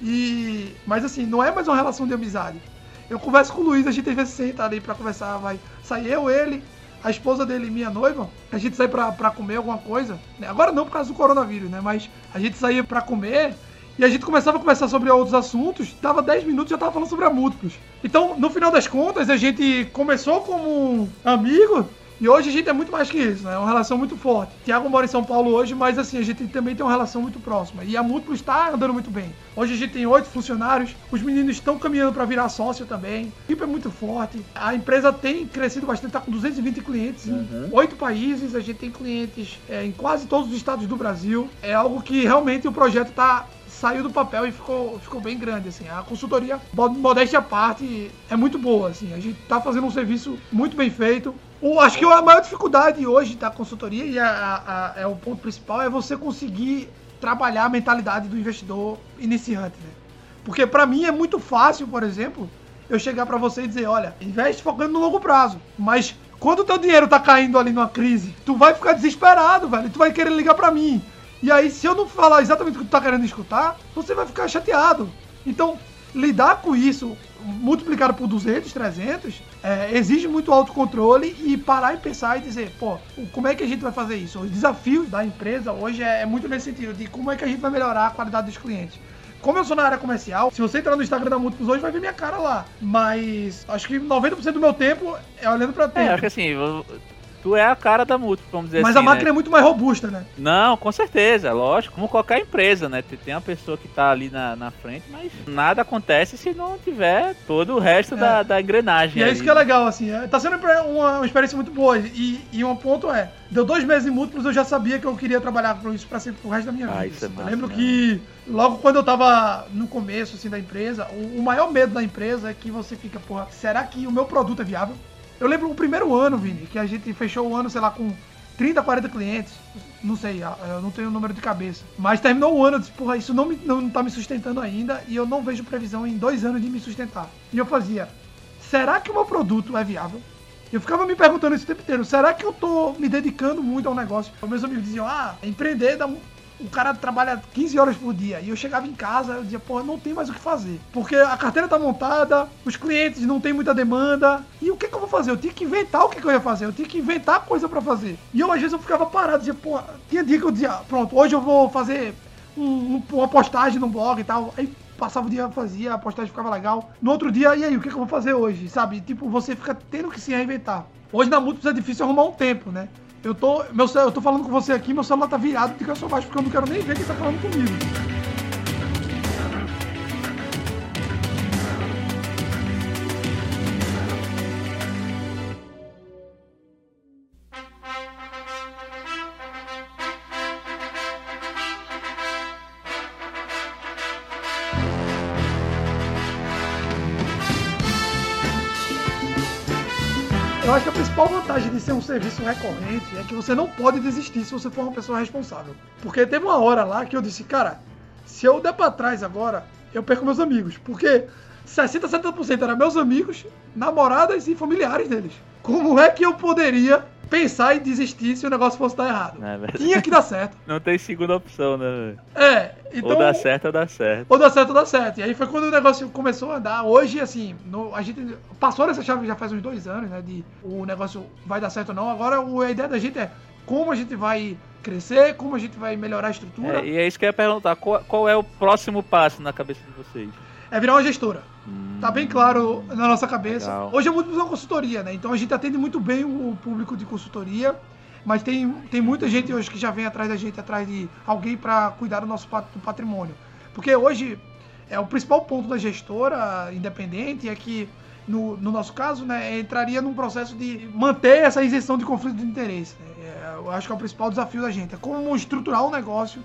E mas assim, não é mais uma relação de amizade. Eu converso com o Luiz, a gente às vezes senta ali pra conversar, vai sair eu, ele, a esposa dele e minha noiva, a gente sai pra, pra comer alguma coisa. né? Agora não por causa do coronavírus, né? Mas a gente saía pra comer e a gente começava a conversar sobre outros assuntos, dava 10 minutos e já tava falando sobre a múltiplos. Então, no final das contas, a gente começou como um amigo e hoje a gente é muito mais que isso, né? É uma relação muito forte. Tiago mora em São Paulo hoje, mas assim, a gente também tem uma relação muito próxima. E a Múltiplos está andando muito bem. Hoje a gente tem oito funcionários, os meninos estão caminhando para virar sócio também. A equipe é muito forte. A empresa tem crescido bastante, está com 220 clientes em oito países. A gente tem clientes é, em quase todos os estados do Brasil. É algo que realmente o projeto está saiu do papel e ficou, ficou bem grande, assim. A consultoria, mo- modéstia à parte, é muito boa, assim. A gente tá fazendo um serviço muito bem feito. O, acho que a maior dificuldade hoje da consultoria, e a- a- é o ponto principal, é você conseguir trabalhar a mentalidade do investidor iniciante, né? Porque pra mim é muito fácil, por exemplo, eu chegar pra você e dizer, olha, investe focando no longo prazo. Mas quando o teu dinheiro tá caindo ali numa crise, tu vai ficar desesperado, velho. Tu vai querer ligar pra mim. E aí, se eu não falar exatamente o que tu tá querendo escutar, você vai ficar chateado. Então, lidar com isso multiplicado por 200, 300, é, exige muito autocontrole e parar e pensar e dizer, pô, como é que a gente vai fazer isso? Os desafios da empresa hoje é, é muito nesse sentido, de como é que a gente vai melhorar a qualidade dos clientes. Como eu sou na área comercial, se você entrar no Instagram da Múltiplos hoje, vai ver minha cara lá. Mas acho que 90% do meu tempo é olhando pra É, tempo. acho que assim, é a cara da múltipla, vamos dizer Mas assim. a máquina né? é muito mais robusta, né? Não, com certeza, lógico. Como qualquer empresa, né? Tem- uma pessoa que tá ali na, na frente, mas nada acontece se não tiver todo o resto É. da, da engrenagem. E é isso que é legal, assim. é- Tá sendo uma, uma experiência muito boa. E, e um ponto é, deu dois meses em múltiplos, eu já sabia que eu queria trabalhar com isso pra sempre pro resto da minha Ah, vida. isso é assim. eu massa, lembro né? que logo quando eu tava no começo, assim, da empresa, o, o maior medo da empresa é que você fica, porra, será que o meu produto é viável? Eu lembro o primeiro ano, Vini, que a gente fechou o ano, sei lá, com 30, 40 clientes. Não sei, eu não tenho o número de cabeça. Mas terminou o ano, eu disse, porra, isso não, me, não tá me sustentando ainda e eu não vejo previsão em dois anos de me sustentar. E eu fazia, será que o meu produto é viável? Eu ficava me perguntando isso o tempo inteiro, será que eu tô me dedicando muito ao negócio? Meus amigos diziam, ah, empreender dá o cara trabalha 15 horas por dia. E eu chegava em casa, eu dizia, porra, não tem mais o que fazer. Porque a carteira tá montada, os clientes não tem muita demanda. E o que, que eu vou fazer? Eu tinha que inventar o que, que eu ia fazer. Eu tinha que inventar coisa pra fazer. E eu, às vezes, eu ficava parado, dizia, porra, tinha dia que eu dizia, pronto, hoje eu vou fazer um- um- uma postagem no blog e tal. Aí passava o dia, fazia, a postagem ficava legal. No outro dia, e aí, o que, que eu vou fazer hoje? Sabe? Tipo, você fica tendo que se reinventar. Hoje na Múltiplos é difícil arrumar um tempo, né? Eu tô, meu, eu tô falando com você aqui, meu celular tá virado de cabeça baixo, porque eu não quero nem ver quem tá falando comigo. Serviço recorrente é que você não pode desistir se você for uma pessoa responsável. Porque teve uma hora lá que eu disse, cara, se eu der pra trás agora, eu perco meus amigos. Porque 60, 70% eram meus amigos, namoradas e familiares deles. Como é que eu poderia pensar em desistir se o negócio fosse dar errado. É. Tinha que dar certo. Não tem segunda opção, né? velho? É, então. Ou dá certo ou dá certo. Ou dá certo ou dá certo. E aí foi quando o negócio começou a andar. Hoje, assim, no- a gente passou nessa chave já faz uns dois anos, né? De o negócio vai dar certo ou não. Agora a ideia da gente é como a gente vai crescer, como a gente vai melhorar a estrutura. É, e é isso que eu ia perguntar. Qual, qual é o próximo passo na cabeça de vocês? É virar uma gestora. Tá bem claro na nossa cabeça. Legal. Hoje é muito uma consultoria, né? Então a gente atende muito bem o público de consultoria, mas tem, tem muita gente hoje que já vem atrás da gente, atrás de alguém para cuidar do nosso do patrimônio. Porque hoje é o principal ponto da gestora independente é que no, no nosso caso, né, entraria num processo de manter essa isenção de conflito de interesse. né? É, eu acho que é o principal desafio da gente. É como estruturar um negócio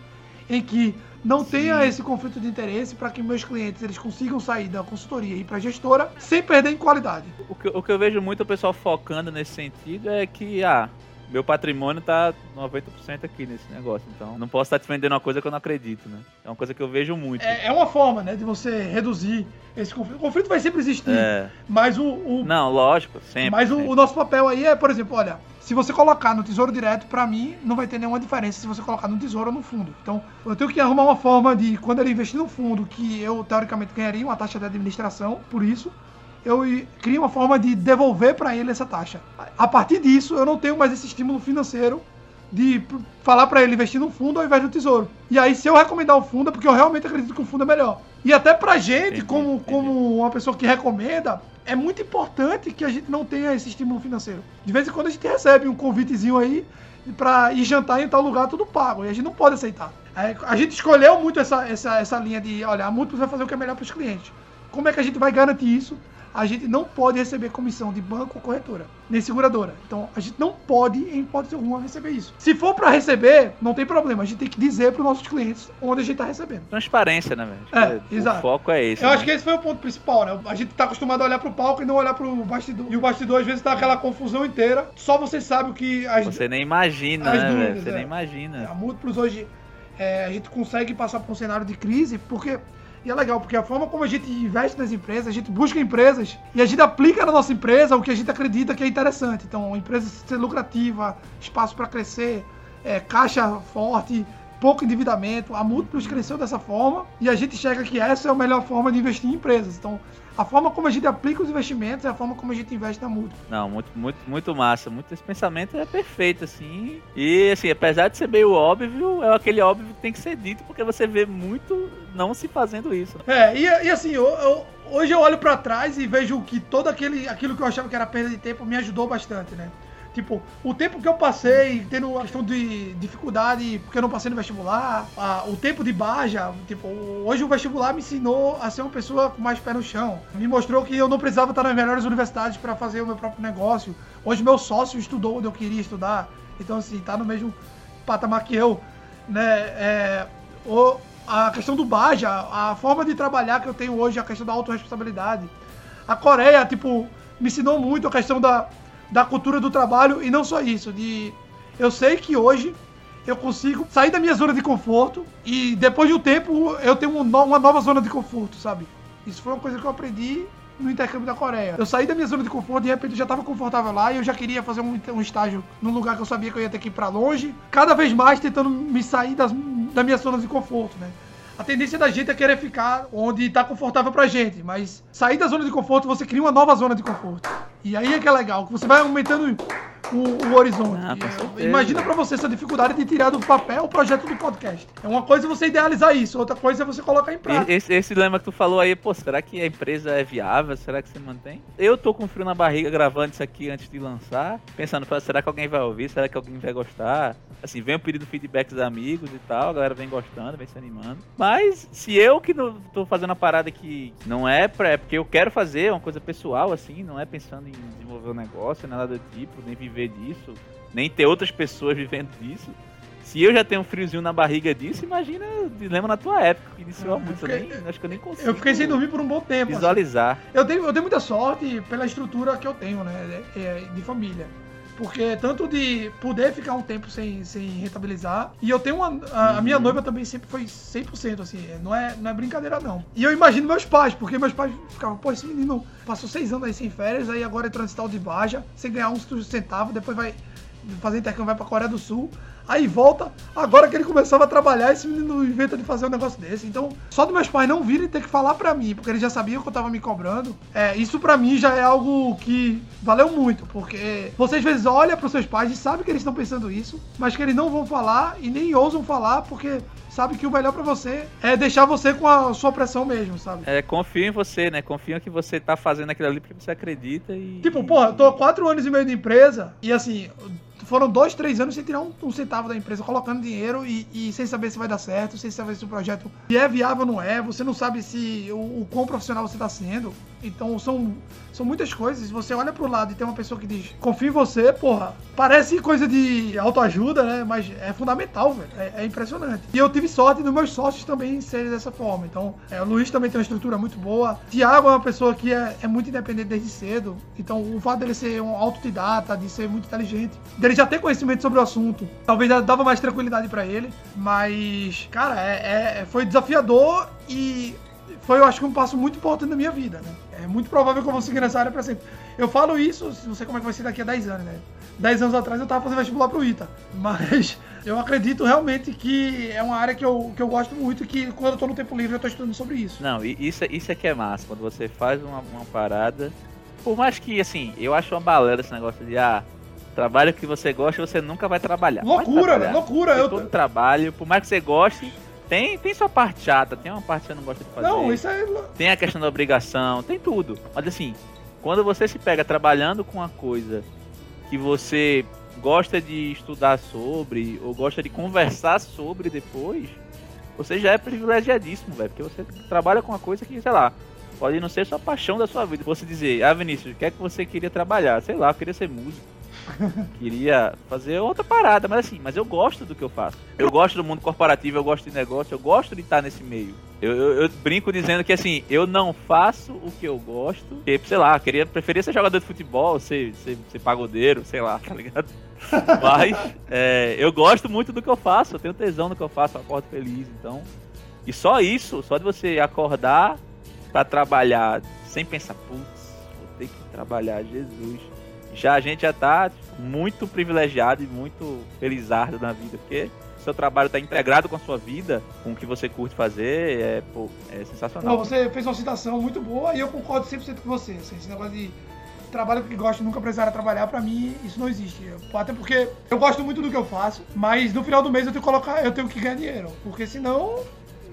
em que não tenha esse conflito de interesse para que meus clientes eles consigam sair da consultoria e ir para a gestora sem perder em qualidade. O que, o que eu vejo muito o pessoal focando nesse sentido é que, ah, meu patrimônio tá 90% aqui nesse negócio. Então, não posso estar te vendendo uma coisa que eu não acredito, né? É uma coisa que eu vejo muito. É, é uma forma né, de você reduzir esse conflito. O conflito vai sempre existir, É. mas o, o- Não, lógico, sempre. mas o, sempre. o nosso papel aí é, por exemplo, olha, se você colocar no tesouro direto, para mim, não vai ter nenhuma diferença se você colocar no tesouro ou no fundo. Então, eu tenho que arrumar uma forma de, quando ele investir no fundo, que eu teoricamente ganharia uma taxa de administração, por isso, eu crio uma forma de devolver para ele essa taxa. A partir disso, eu não tenho mais esse estímulo financeiro de falar para ele investir no fundo ao invés do tesouro. E aí, se eu recomendar o fundo, é porque eu realmente acredito que o fundo é melhor. E até pra gente, Entendi, como, entendi. como uma pessoa que recomenda, é muito importante que a gente não tenha esse estímulo financeiro. De vez em quando a gente recebe um convitezinho aí pra ir jantar em tal lugar, tudo pago. E a gente não pode aceitar. Aí, A gente escolheu muito essa, essa, essa linha de, olha, a Múltiplos vai fazer o que é melhor para os clientes. Como é que a gente vai garantir isso? A gente não pode receber comissão de banco ou corretora, nem seguradora. Então, a gente não pode, em hipótese alguma, receber isso. Se for para receber, não tem problema. A gente tem que dizer para os nossos clientes onde a gente está recebendo. Transparência, né, velho? É, que exato. O foco é esse. Eu né? acho que esse foi o ponto principal, né? A gente tá acostumado a olhar pro palco e não olhar pro bastidor. E o bastidor, às vezes, tá aquela confusão inteira. Só você sabe o que as, Você nem imagina, As né, dúvidas, Você é. nem imagina. a Múltiplos hoje, é, a gente consegue passar por um cenário de crise, porque. E é legal, porque a forma como a gente investe nas empresas, a gente busca empresas e a gente aplica na nossa empresa o que a gente acredita que é interessante. Então, empresa ser lucrativa, espaço para crescer, é, caixa forte, pouco endividamento. A Múltiplos cresceu dessa forma e a gente enxerga que essa é a melhor forma de investir em empresas. Então, a forma como a gente aplica os investimentos é a forma como a gente investe na Múltiplos. Não, muito, muito, muito massa. Muito, esse pensamento é perfeito, assim. E, assim, apesar de ser meio óbvio, é aquele óbvio que tem que ser dito, porque você vê muito não se fazendo isso. É, e, e assim, eu- eu- hoje eu olho pra trás e vejo que todo aquele, aquilo que eu achava que era perda de tempo me ajudou bastante, né? Tipo, o tempo que eu passei tendo a questão de dificuldade, porque eu não passei no vestibular, a- o tempo de baja, tipo, hoje o vestibular me ensinou a ser uma pessoa com mais pé no chão. Me mostrou que eu não precisava estar nas melhores universidades para fazer o meu próprio negócio. Hoje meu sócio estudou onde eu queria estudar, então assim, tá no mesmo patamar que eu, né? É, o, a questão do Baja, a forma de trabalhar que eu tenho hoje, a questão da autorresponsabilidade. A Coreia, tipo, me ensinou muito a questão da, da cultura do trabalho e não só isso, de eu sei que hoje eu consigo sair da minha zona de conforto e depois de um tempo eu tenho um uma nova zona de conforto, sabe? Isso foi uma coisa que eu aprendi no intercâmbio da Coreia. Eu saí da minha zona de conforto, de repente eu já estava confortável lá e eu já queria fazer um, um estágio num lugar que eu sabia que eu ia ter que ir pra longe, cada vez mais tentando me sair das, da minha zona de conforto, né? A tendência da gente é querer ficar onde tá confortável pra gente, mas sair da zona de conforto, você cria uma nova zona de conforto. E aí é que é legal, que você vai aumentando o, o horizonte. Ah. Imagina pra você essa dificuldade de tirar do papel o projeto do podcast. É uma coisa você idealizar isso, outra coisa é você colocar em prática. Esse, esse dilema que tu falou aí, pô, será que a empresa é viável? Será que você mantém? Eu tô com frio na barriga gravando isso aqui antes de lançar, pensando, será que alguém vai ouvir? Será que alguém vai gostar? Assim, vem pedindo feedback dos amigos e tal, a galera vem gostando, vem se animando. Mas se eu que não tô fazendo a parada que não é pra, é porque eu quero fazer, é uma coisa pessoal, assim, não é pensando em desenvolver um negócio, nada do tipo, nem viver disso, nem ter outras pessoas vivendo disso. Se eu já tenho um friozinho na barriga disso, imagina o dilema na tua época, que iniciou Ah, há muito. eu Eu nem, acho que eu nem consigo. Eu fiquei sem dormir por um bom tempo. assim. Visualizar. Eu tenho, eu tenho muita sorte pela estrutura que eu tenho, né? é- é, De família. Porque tanto de poder ficar um tempo sem, sem rentabilizar. E eu tenho uma. A, a minha noiva também sempre foi 100%, assim. Não é, não é brincadeira, não. E eu imagino meus pais, porque meus pais ficavam, pô, esse menino passou seis anos aí sem férias, aí agora entrou nesse tal de baja, sem ganhar uns centavos, depois vai fazer intercâmbio, vai pra Coreia do Sul, aí volta. Agora que ele começava a trabalhar, esse menino inventa de fazer um negócio desse. Então, só dos meus pais não virem ter que falar pra mim, porque eles já sabiam que eu tava me cobrando. É, isso pra mim já é algo que valeu muito, porque você às vezes olha pros seus pais e sabe que eles estão pensando isso, mas que eles não vão falar e nem ousam falar, porque sabe que o melhor pra você é deixar você com a sua pressão mesmo, sabe? É, confio em você, né? Confio que você tá fazendo aquilo ali porque você acredita e. Tipo, porra, eu tô há quatro anos e meio de empresa e assim, foram dois, três anos sem tirar um, um centavo da empresa, colocando dinheiro e, e sem saber se vai dar certo, sem saber se o projeto é viável ou não é, você não sabe se o, o quão profissional você tá sendo. Então são, são muitas coisas. Você olha pro lado e tem uma pessoa que diz, confia em você, porra, parece coisa de autoajuda, né? Mas é fundamental, velho. É, é impressionante. E eu tive sorte dos meus sócios também serem dessa forma. Então, é, o Luiz também tem uma estrutura muito boa. Tiago é uma pessoa que é, é muito independente desde cedo. Então, o fato dele ser um autodidata, de ser muito inteligente, dele já ter conhecimento sobre o assunto, talvez dava mais tranquilidade pra ele. Mas, cara, é, é- foi desafiador e foi, eu acho que um passo muito importante na minha vida, né? É muito provável que eu vou seguir nessa área pra sempre. Eu falo isso, não sei como é que vai ser daqui a 10 anos, né? 10 anos atrás eu tava fazendo vestibular pro ITA, mas eu acredito realmente que é uma área que eu, que eu gosto muito e que quando eu tô no tempo livre eu tô estudando sobre isso. Não, isso, isso é que é massa, quando você faz uma, uma parada. Por mais que, assim, eu acho uma balela esse negócio de, ah, trabalho que você gosta, você nunca vai trabalhar. Vai Loucura, trabalhar. velho, loucura. Porque Eu, todo trabalho, por mais que você goste, tem, tem sua parte chata, tem uma parte que você não gosta de fazer. não, isso é. Tem a questão da obrigação, tem tudo. Mas assim, quando você se pega trabalhando com uma coisa que você gosta de estudar sobre, ou gosta de conversar sobre depois, você já é privilegiadíssimo, velho. Porque você trabalha com uma coisa que, sei lá, pode não ser sua paixão da sua vida. Você dizer, ah, Vinícius, o que é que você queria trabalhar? Sei lá, eu queria ser músico. Queria fazer outra parada, mas assim, mas eu gosto do que eu faço. Eu gosto do mundo corporativo, eu gosto de negócio, eu gosto de estar nesse meio. Eu, eu- eu brinco dizendo que assim, eu não faço o que eu gosto, porque, sei lá, queria, preferia ser jogador de futebol, ser, ser, ser pagodeiro, sei lá, tá ligado? Mas é, eu gosto muito do que eu faço, eu tenho tesão no que eu faço, eu acordo feliz, então. E só isso, só de você acordar pra trabalhar sem pensar, putz, vou ter que trabalhar, Jesus. Já a gente já tá muito privilegiado e muito felizardo na vida, porque seu trabalho tá integrado com a sua vida, com o que você curte fazer, é, pô, é sensacional. Não, você fez uma citação muito boa e eu concordo 100% com você. assim, esse negócio de trabalho que gosto nunca precisar trabalhar, pra mim, isso não existe. Até porque eu gosto muito do que eu faço, mas no final do mês eu tenho que colocar, eu tenho que ganhar dinheiro. Porque senão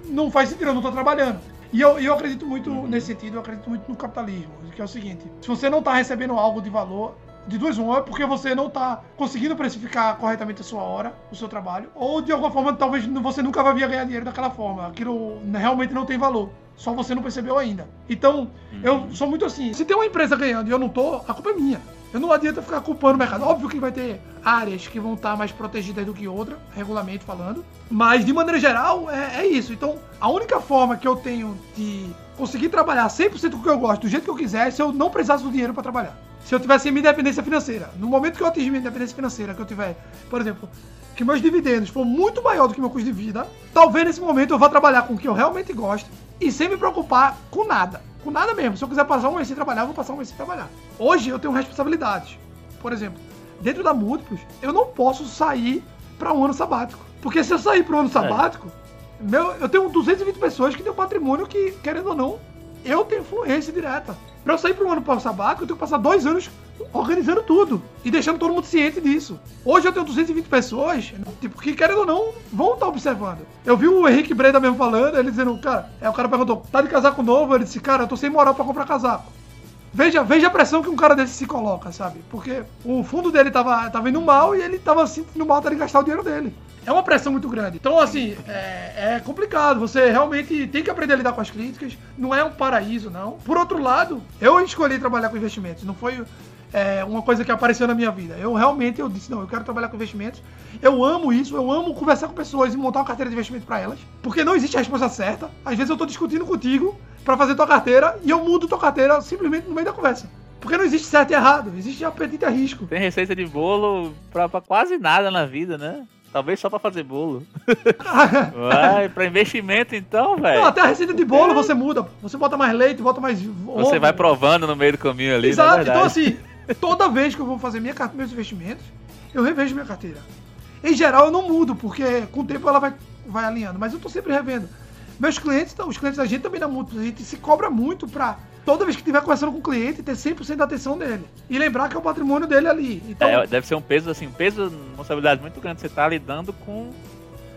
não faz sentido, eu não tô trabalhando. E eu, e eu acredito muito nesse sentido, eu acredito muito no capitalismo, que é o seguinte, se você não tá recebendo algo de valor, de duas uma, é porque você não tá conseguindo precificar corretamente a sua hora, o seu trabalho, ou de alguma forma talvez você nunca vai vir a ganhar dinheiro daquela forma. Aquilo realmente não tem valor. Só você não percebeu ainda. Então, eu sou muito assim. Se tem uma empresa ganhando e eu não tô, a culpa é minha. Eu não adianta ficar culpando o mercado. Óbvio que vai ter áreas que vão estar mais protegidas do que outra, regulamento falando. Mas, de maneira geral, é, é isso. Então, a única forma que eu tenho de conseguir trabalhar 100% com o que eu gosto, do jeito que eu quiser, é se eu não precisasse do dinheiro para trabalhar. Se eu tivesse minha independência financeira. No momento que eu atingir minha independência financeira, que eu tiver, por exemplo, que meus dividendos for muito maior do que meu custo de vida, talvez nesse momento eu vá trabalhar com o que eu realmente gosto e sem me preocupar com nada. Com nada mesmo. Se eu quiser passar um mês sem trabalhar, eu vou passar um mês sem trabalhar. Hoje eu tenho responsabilidades. Por exemplo, dentro da Múltiplos, eu não posso sair para um ano sabático. Porque se eu sair para um ano sabático, meu, eu tenho 220 pessoas que têm um patrimônio que, querendo ou não, eu tenho influência direta. Pra eu sair para um ano para sabático, eu tenho que passar dois anos organizando tudo e deixando todo mundo ciente disso. Hoje eu tenho 220 pessoas, tipo, que querendo ou não, vão estar observando. Eu vi o Henrique Breda mesmo falando, ele dizendo, cara, é, o cara perguntou, tá de casaco novo? Ele disse, cara, eu tô sem moral pra comprar casaco. Veja, veja a pressão que um cara desse se coloca, sabe? Porque o fundo dele tava, tava indo mal e ele tava sentindo mal até de gastar o dinheiro dele. É uma pressão muito grande. Então, assim, é, é complicado. Você realmente tem que aprender a lidar com as críticas. Não é um paraíso, não. Por outro lado, eu escolhi trabalhar com investimentos. Não foi é, uma coisa que apareceu na minha vida. Eu realmente eu disse, não, eu quero trabalhar com investimentos. Eu amo isso, eu amo conversar com pessoas e montar uma carteira de investimento para elas. Porque não existe a resposta certa. Às vezes eu tô discutindo contigo para fazer tua carteira e eu mudo tua carteira simplesmente no meio da conversa. Porque não existe certo e errado, existe apetite a risco. Tem receita de bolo pra, pra quase nada na vida, né? Talvez só pra fazer bolo. Vai, pra investimento então, velho. Não, até a receita de bolo você muda. Você bota mais leite, bota mais Você vai provando no meio do caminho ali, Exato. né? Então, assim, toda vez que eu vou fazer minha meus investimentos, eu revejo minha carteira. Em geral, eu não mudo, porque com o tempo ela vai, vai alinhando, mas eu tô sempre revendo. Meus clientes, os clientes da gente também dão muito, a gente se cobra muito pra toda vez que estiver conversando com o cliente, ter 100% da atenção dele. E lembrar que é o patrimônio dele ali. Então, É, deve ser um peso, assim, um peso, uma responsabilidade muito grande. Você tá lidando com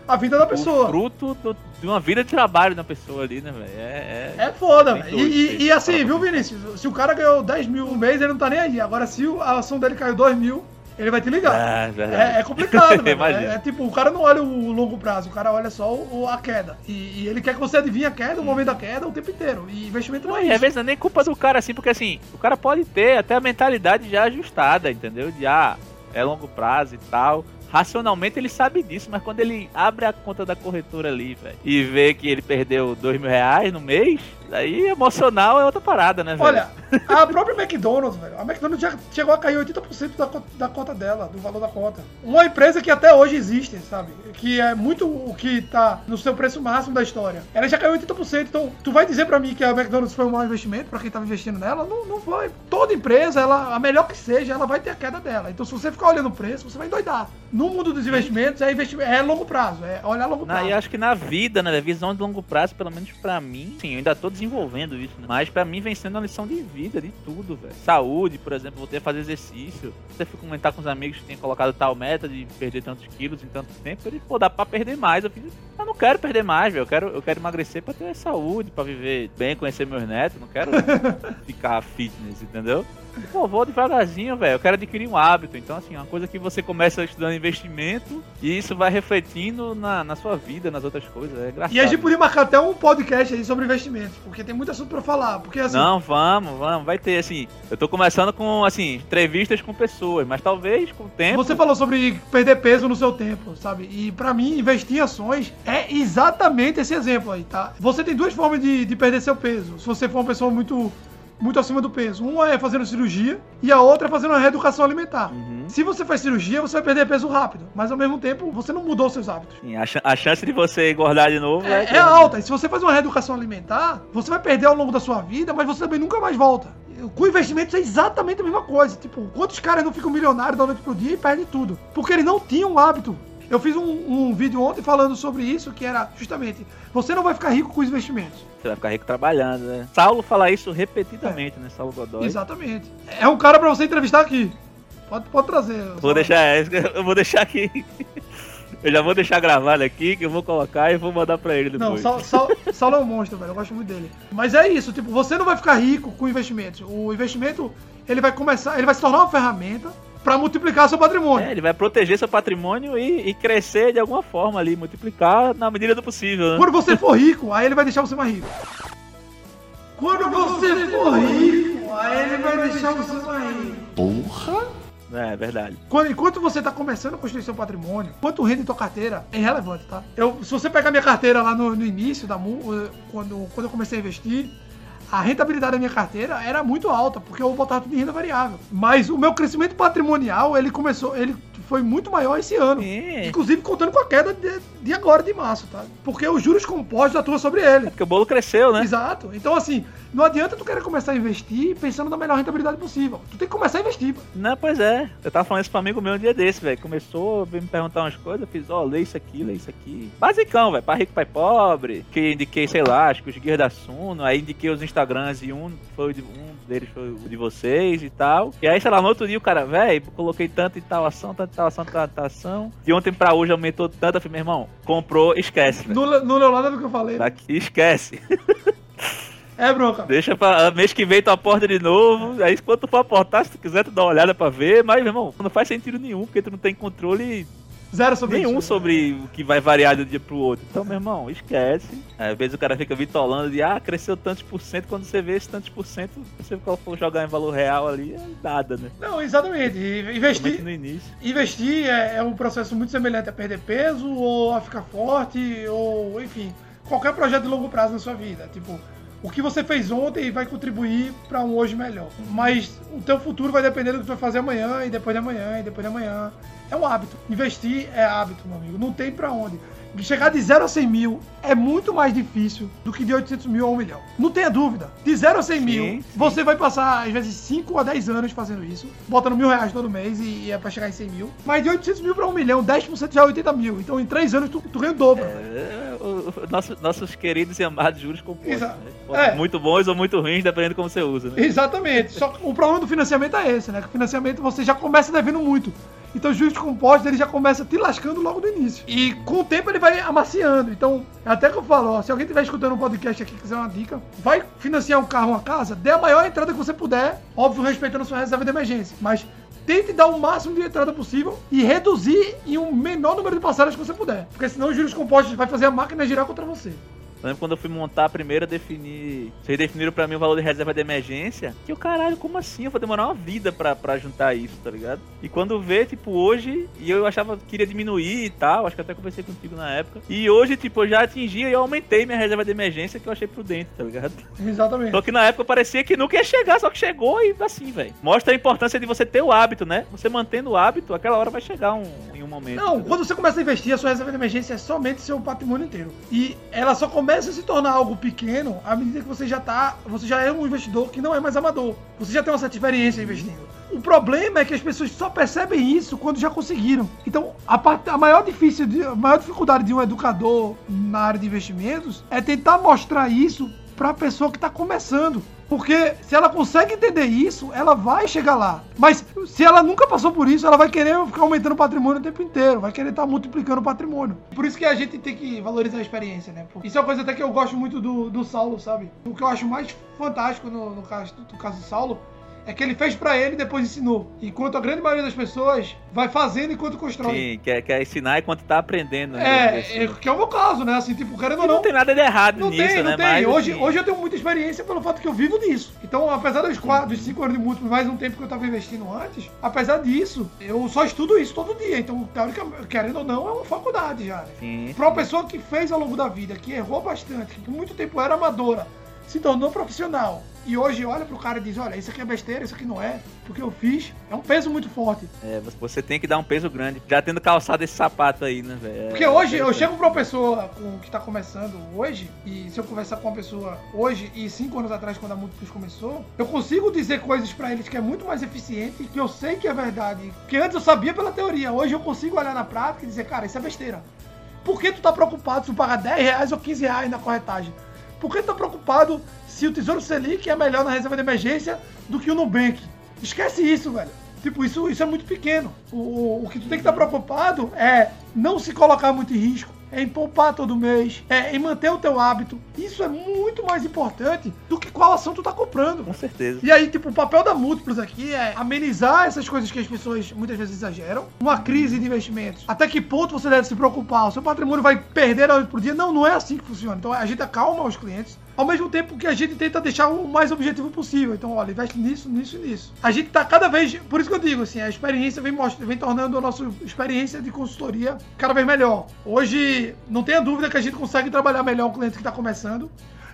a vida da o pessoa. fruto do- de uma vida de trabalho da pessoa ali, né, velho? É, é... É foda, velho. E, e- e assim, viu, Vinícius? Se o cara ganhou 10 mil no mês, ele não tá nem aí. Agora, se o- a ação dele caiu 2 mil, ele vai te ligar. Ah, verdade. É, é complicado. É, é tipo, o cara não olha o longo prazo, o cara olha só o- o- a queda. E, e ele quer que você adivinhe a queda, o momento da queda, o tempo inteiro. E investimento não Não, é às isso. vezes não é nem culpa do cara, assim, porque assim, o cara pode ter até a mentalidade já ajustada, entendeu? De ah, é longo prazo e tal. Racionalmente ele sabe disso, mas quando ele abre a conta da corretora ali, velho, e vê que ele perdeu dois mil reais no mês, aí emocional é outra parada, né, velho? Olha, a própria McDonald's, velho, a McDonald's já chegou a cair 80% da, da conta dela, do valor da conta. Uma empresa que até hoje existe, sabe? Que é muito o que tá no seu preço máximo da história. Ela já caiu 80%. Então, tu vai dizer pra mim que a McDonald's foi um mau investimento pra quem tava investindo nela? Não, não foi. Toda empresa, ela, a melhor que seja, ela vai ter a queda dela. Então, se você ficar olhando o preço, você vai endoidar. No mundo dos investimentos, é, investimento, é longo prazo, é olhar longo prazo. e acho que na vida, né, visão de longo prazo, pelo menos pra mim, sim, eu ainda tô desenvolvendo isso, né? Mas pra mim vem sendo uma lição de vida, de tudo, velho. Saúde, por exemplo, voltei a fazer exercício. Você foi comentar com os amigos que tem colocado tal meta de perder tantos quilos em tanto tempo, ele, pô, dá pra perder mais. Eu fiz, eu não quero perder mais, velho. Eu quero, eu quero emagrecer pra ter saúde, pra viver bem, conhecer meus netos. Não quero ficar fitness, entendeu? Pô, vou devagarzinho, velho. Eu quero adquirir um hábito. Então, assim, uma coisa que você começa estudando investimento e isso vai refletindo na, na sua vida, nas outras coisas. É engraçado. E a gente podia marcar até um podcast aí sobre investimentos, porque tem muito assunto pra falar. Porque assim, Não, vamos, vamos. Vai ter, assim. Eu tô começando com, assim, entrevistas com pessoas, mas talvez com o tempo. Você falou sobre perder peso no seu tempo, sabe? E pra mim, investir em ações é exatamente esse exemplo aí, tá? Você tem duas formas de, de perder seu peso. Se você for uma pessoa muito, muito acima do peso. Uma é fazendo cirurgia e a outra é fazendo uma reeducação alimentar. Uhum. Se você faz cirurgia, você vai perder peso rápido, mas ao mesmo tempo você não mudou seus hábitos. Sim, a, chan- a chance de você engordar de novo É, é alta. E se você faz uma reeducação alimentar, você vai perder ao longo da sua vida, mas você também nunca mais volta. Com investimentos é exatamente a mesma coisa. Tipo, quantos caras não ficam milionários da noite pro dia e perdem tudo? Porque eles não tinham um hábito. Eu fiz um, um vídeo ontem falando sobre isso, que era justamente, você não vai ficar rico com os investimentos. Você vai ficar rico trabalhando, né? Saulo fala isso repetidamente, né? Saulo Godoy. Exatamente. É um cara pra você entrevistar aqui. Pode, pode trazer. Vou deixar, eu vou deixar aqui. Eu já vou deixar gravado aqui, que eu vou colocar e vou mandar pra ele Não, depois. Saulo, Saulo, Saulo é um monstro, velho. Eu gosto muito dele. Mas é isso, tipo, você não vai ficar rico com investimentos. O investimento, ele vai começar, ele vai se tornar uma ferramenta pra multiplicar seu patrimônio. É, ele vai proteger seu patrimônio e, e crescer de alguma forma ali, multiplicar na medida do possível, né? Quando você for rico, aí ele vai deixar você mais rico. Quando você for rico, aí ele vai deixar você mais rico. É, verdade. Quando- enquanto você tá começando a construir seu patrimônio, quanto rende em tua carteira é irrelevante, tá? Eu, se você pegar minha carteira lá no, no início da MU, eh, quando, quando eu comecei a investir, a rentabilidade da minha carteira era muito alta, porque eu botava tudo em renda variável. Mas o meu crescimento patrimonial, ele começou, ele foi muito maior esse ano. É. Inclusive contando com a queda de, de agora, de março, tá? Porque os juros compostos atuam sobre ele. Porque o bolo cresceu, né? Exato. Então, assim, não adianta tu querer começar a investir pensando na melhor rentabilidade possível. Tu tem que começar a investir. pô. Não, pois é. Eu tava falando isso pra um amigo meu um dia desse, velho. Começou, veio me perguntar umas coisas, eu fiz, ó, lê isso aqui, lê isso aqui. Basicão, velho. Pai rico, pai pobre. Que indiquei, sei lá, acho que os guias da Suno. Aí indiquei os Instagrams e um foi de, um deles foi o de vocês e tal. E aí, sei lá, no outro dia o cara, velho, coloquei tanto em tal ação, tanto em tal ação, tanta ação. De ontem pra hoje aumentou tanto. Eu falei, meu irmão, comprou, esquece. Não, não leu nada do que eu falei. Daqui, esquece. É, bronca. Deixa pra mês que vem tu aporta de novo. Aí quando tu for aportar, se tu quiser, tu dá uma olhada pra ver. Mas, meu irmão, não faz sentido nenhum, porque tu não tem controle Zero sobre nenhum isso. sobre o que vai variar de um dia pro outro. Então, meu irmão, esquece. Às vezes o cara fica vitolando de, ah, cresceu tantos por cento. Quando você vê esse tantos por cento, você for jogar em valor real ali, é nada, né? Não, exatamente. Investir, no início. investir é, é um processo muito semelhante a perder peso, ou a ficar forte, ou, enfim, qualquer projeto de longo prazo na sua vida. Tipo, o que você fez ontem vai contribuir para um hoje melhor. Mas o teu futuro vai depender do que tu vai fazer amanhã, e depois de amanhã, e depois de amanhã. É um hábito. Investir é hábito, meu amigo. Não tem pra onde. Chegar de 0 a 100 mil é muito mais difícil do que de 800 mil a 1 milhão. Não tenha dúvida. De 0 a 100 Sim, mil, sim. você vai passar, às vezes, 5 a 10 anos fazendo isso, botando mil reais todo mês e, e é pra chegar em 100 mil. Mas de 800 mil pra 1 milhão, 10% já é 80 mil. Então, em 3 anos, tu, tu ganha o dobro. É, o- o- nosso- nossos queridos e amados juros compostos. Né? É. Muito bons ou muito ruins, dependendo de como você usa. Né? Exatamente. Só que o problema do financiamento é esse, né? Que o financiamento você já começa devendo muito. Então o juros compostos ele já começa te lascando logo no início. E com o tempo ele vai amaciando. Então, é até que eu falo, ó, se alguém estiver escutando um podcast aqui e quiser uma dica, vai financiar um carro, uma casa, dê a maior entrada que você puder, óbvio, respeitando sua reserva de emergência. Mas tente dar o máximo de entrada possível e reduzir em um menor número de passagens que você puder. Porque senão os juros compostos vai fazer a máquina girar contra você. Eu lembro quando eu fui montar a primeira, defini. Vocês definiram pra mim o valor de reserva de emergência. Que o caralho, como assim? Eu vou demorar uma vida pra, pra juntar isso, tá ligado? E quando vê, tipo, hoje, e eu achava que queria diminuir e tal, acho que até conversei contigo na época. E hoje, tipo, eu já atingi e eu aumentei minha reserva de emergência que eu achei prudente, tá ligado? Exatamente. Só que na época parecia que nunca ia chegar, só que chegou e assim, velho. Mostra a importância de você ter o hábito, né? Você mantendo o hábito, aquela hora vai chegar um, em um momento. Não, entendeu? quando você começa a investir, a sua reserva de emergência é somente seu patrimônio inteiro. E ela só começa a se tornar algo pequeno à medida que você já tá, você já é um investidor que não é mais amador. Você já tem uma certa experiência investindo. O problema é que as pessoas só percebem isso quando já conseguiram. Então, a, parte, a, maior, difícil de- a maior dificuldade de um educador na área de investimentos é tentar mostrar isso para a pessoa que está começando. Porque se ela consegue entender isso, ela vai chegar lá. Mas se ela nunca passou por isso, ela vai querer ficar aumentando o patrimônio o tempo inteiro, vai querer estar multiplicando o patrimônio. Por isso que a gente tem que valorizar a experiência, né? Isso é uma coisa até que eu gosto muito do, do Saulo, sabe? O que eu acho mais fantástico no, no caso, no caso do Saulo é que ele fez pra ele e depois ensinou. Enquanto a grande maioria das pessoas vai fazendo enquanto constrói. Sim, quer, quer ensinar enquanto tá aprendendo. né? É, é, que é o meu caso, né? Assim, tipo, querendo ou não não. tem nada de errado Não nisso, tem, não né? tem. Mas, hoje, assim, hoje eu tenho muita experiência pelo fato que eu vivo disso. Então, apesar dos, quatro, dos cinco anos de múltiplos, mais um tempo que eu tava investindo antes, apesar disso, eu só estudo isso todo dia. Então, teoricamente, querendo ou não, é uma faculdade já, né? Sim, Pra uma pessoa que fez ao longo da vida, que errou bastante, que por muito tempo era amadora, se tornou profissional. E hoje olha pro cara e diz, olha, isso aqui é besteira, isso aqui não é, porque eu fiz, é um peso muito forte. é, você tem que dar um peso grande. Já tendo calçado esse sapato aí, né, velho? É Porque hoje eu chego pra uma pessoa com, que tá começando hoje, e se eu conversar com uma pessoa hoje e cinco anos atrás, quando a Múltiplos começou, eu consigo dizer coisas pra eles que é muito mais eficiente, que eu sei que é verdade. Que antes eu sabia pela teoria, hoje eu consigo olhar na prática e dizer, cara, isso é besteira. Por que tu tá preocupado se tu pagar 10 reais ou 15 reais na corretagem? Por que tá preocupado se o Tesouro Selic é melhor na reserva de emergência do que o Nubank? Esquece isso, velho. Tipo, isso, isso é muito pequeno. O, o, que tu tem que estar preocupado é não se colocar muito em risco, é em poupar todo mês, é em manter o teu hábito. Isso é muito mais importante do que qual ação tu tá comprando. Com certeza. E aí, tipo, o papel da Múltiplos aqui é amenizar essas coisas que as pessoas muitas vezes exageram. Uma crise de investimentos. Até que ponto você deve se preocupar? O seu patrimônio vai perder da noite pro dia? Não, não é assim que funciona. Então a gente acalma os clientes. Ao mesmo tempo que a gente tenta deixar o mais objetivo possível. Então, olha, investe nisso, nisso e nisso. A gente tá cada vez. Por isso que eu digo, assim, a experiência vem, most- vem tornando a nossa experiência de consultoria cada vez melhor. Hoje, não tenha dúvida que a gente consegue trabalhar melhor o cliente que está começando,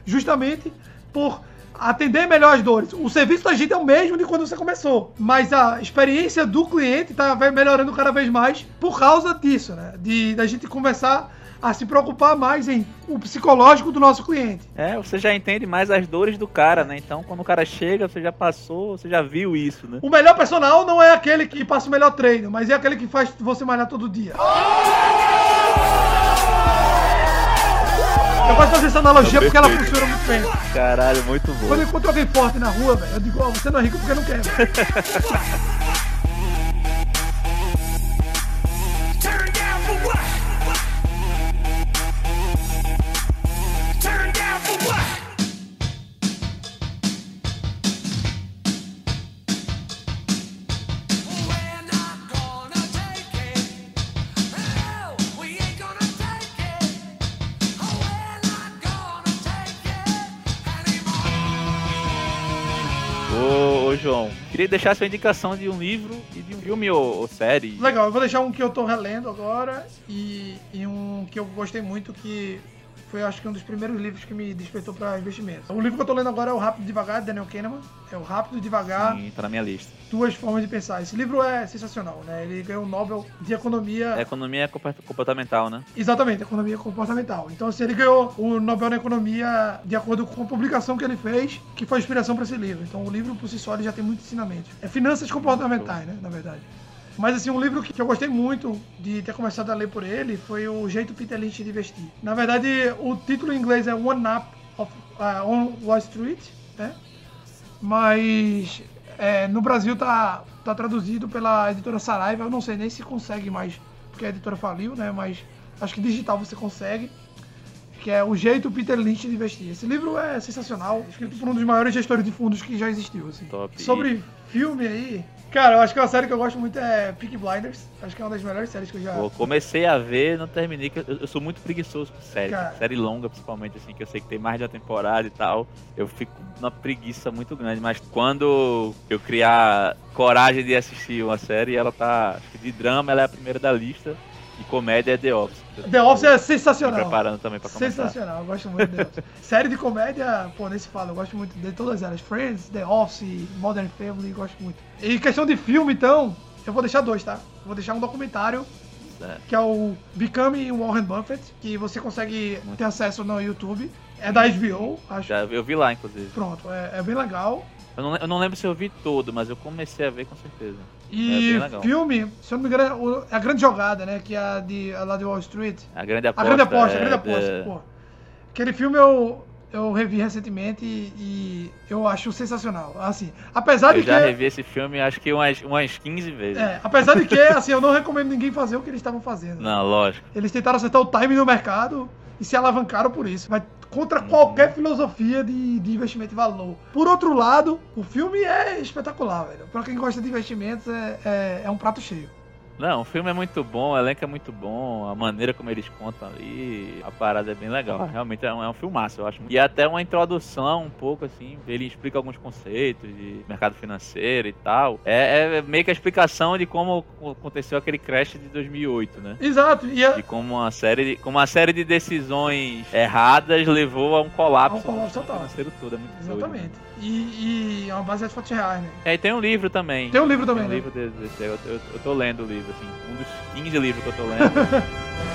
justamente por atender melhor as dores. O serviço da gente é o mesmo de quando você começou, mas a experiência do cliente tá vai melhorando cada vez mais por causa disso, né? De da gente começar a se preocupar mais em o psicológico do nosso cliente. É, você já entende mais as dores do cara, né? Então, quando o cara chega, você já passou, você já viu isso, né? O melhor personal não é aquele que passa o melhor treino, mas é aquele que faz você malhar todo dia. Eu gosto de fazer essa analogia porque ela funciona muito bem. Caralho, muito Quando bom. eu encontro alguém forte na rua, velho, eu digo, ó, você não é rico porque não quer. queria deixar sua indicação de um livro e de um filme ou, ou série. Legal, eu vou deixar um que eu tô relendo agora e, e um que eu gostei muito que foi acho que um dos primeiros livros que me despertou para investimentos. O livro que eu tô lendo agora é o Rápido e Devagar, de Daniel Kahneman. É o Rápido e Devagar, Sim, tá na minha lista. duas formas de pensar. Esse livro é sensacional, né? Ele ganhou o Nobel de Economia. Economia é compa- comportamental, né? Exatamente, economia comportamental. Então, assim, ele ganhou o Nobel na Economia de acordo com a publicação que ele fez, que foi a inspiração para esse livro. Então, o livro por si só ele já tem muito ensinamento. É finanças comportamentais, né? Na verdade. Mas, assim, um livro que eu gostei muito de ter começado a ler por ele foi O Jeito Peter Lynch de Investir. Na verdade, o título em inglês é One Up of, uh, on Wall Street, né? Mas é, no Brasil tá, tá traduzido pela editora Saraiva. Eu não sei nem se consegue mais, porque a editora faliu, né? Mas acho que digital você consegue. Que é O Jeito Peter Lynch de Investir. Esse livro é sensacional, escrito por um dos maiores gestores de fundos que já existiu. Assim. Sobre filme aí, cara, eu acho que uma série que eu gosto muito é Peaky Blinders. Acho que é uma das melhores séries que eu já. Pô, comecei a ver, não terminei, eu, eu sou muito preguiçoso com série. Cara. Série longa, principalmente, assim, que eu sei que tem mais de uma temporada e tal. Eu fico numa preguiça muito grande. Mas quando eu criar coragem de assistir uma série, ela tá. Acho que de drama ela é a primeira da lista. E comédia é The Office. The Office é sensacional. preparando também pra começar. Sensacional, eu gosto muito de The Office. Série de comédia, pô, nem se fala, eu gosto muito de todas elas. Friends, The Office, Modern Family, gosto muito. E questão de filme, então, eu vou deixar dois, tá? Eu vou deixar um documentário, Certo. que é o Becoming Warren Buffett, que você consegue ter acesso no YouTube. É da HBO, acho. Já, eu vi lá, inclusive. Pronto, é, é bem legal. Eu não, eu não lembro se eu vi todo, mas eu comecei a ver com certeza. É E legal. filme, se eu não me engano, é é a grande jogada, né? Que é a de, a lá de Wall Street. A grande A aposta. grande aposta, é a grande aposta, da- pô. Aquele filme eu, eu revi recentemente e, e eu acho sensacional. Assim, apesar Eu de já que. revi esse filme acho que umas, umas 15 vezes. É, apesar de que, assim, eu não recomendo ninguém fazer o que eles estavam fazendo. Não, lógico. Eles tentaram acertar o time no mercado e se alavancaram por isso. Contra qualquer filosofia de, de investimento e valor. Por outro lado, o filme é espetacular, velho. Pra quem gosta de investimentos, é, é, é um prato cheio. Não, o filme é muito bom, o elenco é muito bom, a maneira como eles contam ali, a parada é bem legal. Realmente é um, é um filmaço, eu acho. E até uma introdução um pouco assim, ele explica alguns conceitos de mercado financeiro e tal. É, é meio que a explicação de como aconteceu aquele crash de 2008, né? Exato. E é, De como uma série de, como uma série de decisões erradas levou a um colapso, A um colapso total. financeiro todo. É muito doido, né? E, e é uma base de fatos reais, né? É, e tem um livro também. Tem um livro também, Tem um né? livro desse, desse- eu, eu, eu tô lendo o livro, assim, um dos 15 livros que eu tô lendo.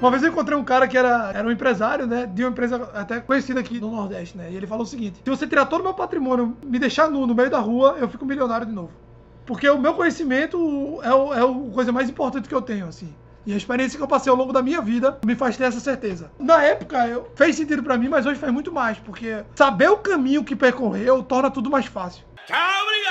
Uma vez eu encontrei um cara que era, era um empresário, né? De uma empresa até conhecida aqui no Nordeste, né? E ele falou o seguinte: se você tirar todo o meu patrimônio, me deixar nu no meio da rua, eu fico milionário de novo. Porque o meu conhecimento é, o, é a coisa mais importante que eu tenho, assim. E a experiência que eu passei ao longo da minha vida me faz ter essa certeza. Na época, eu, fez sentido pra mim, mas hoje faz muito mais, porque saber o caminho que percorreu torna tudo mais fácil. Tchau,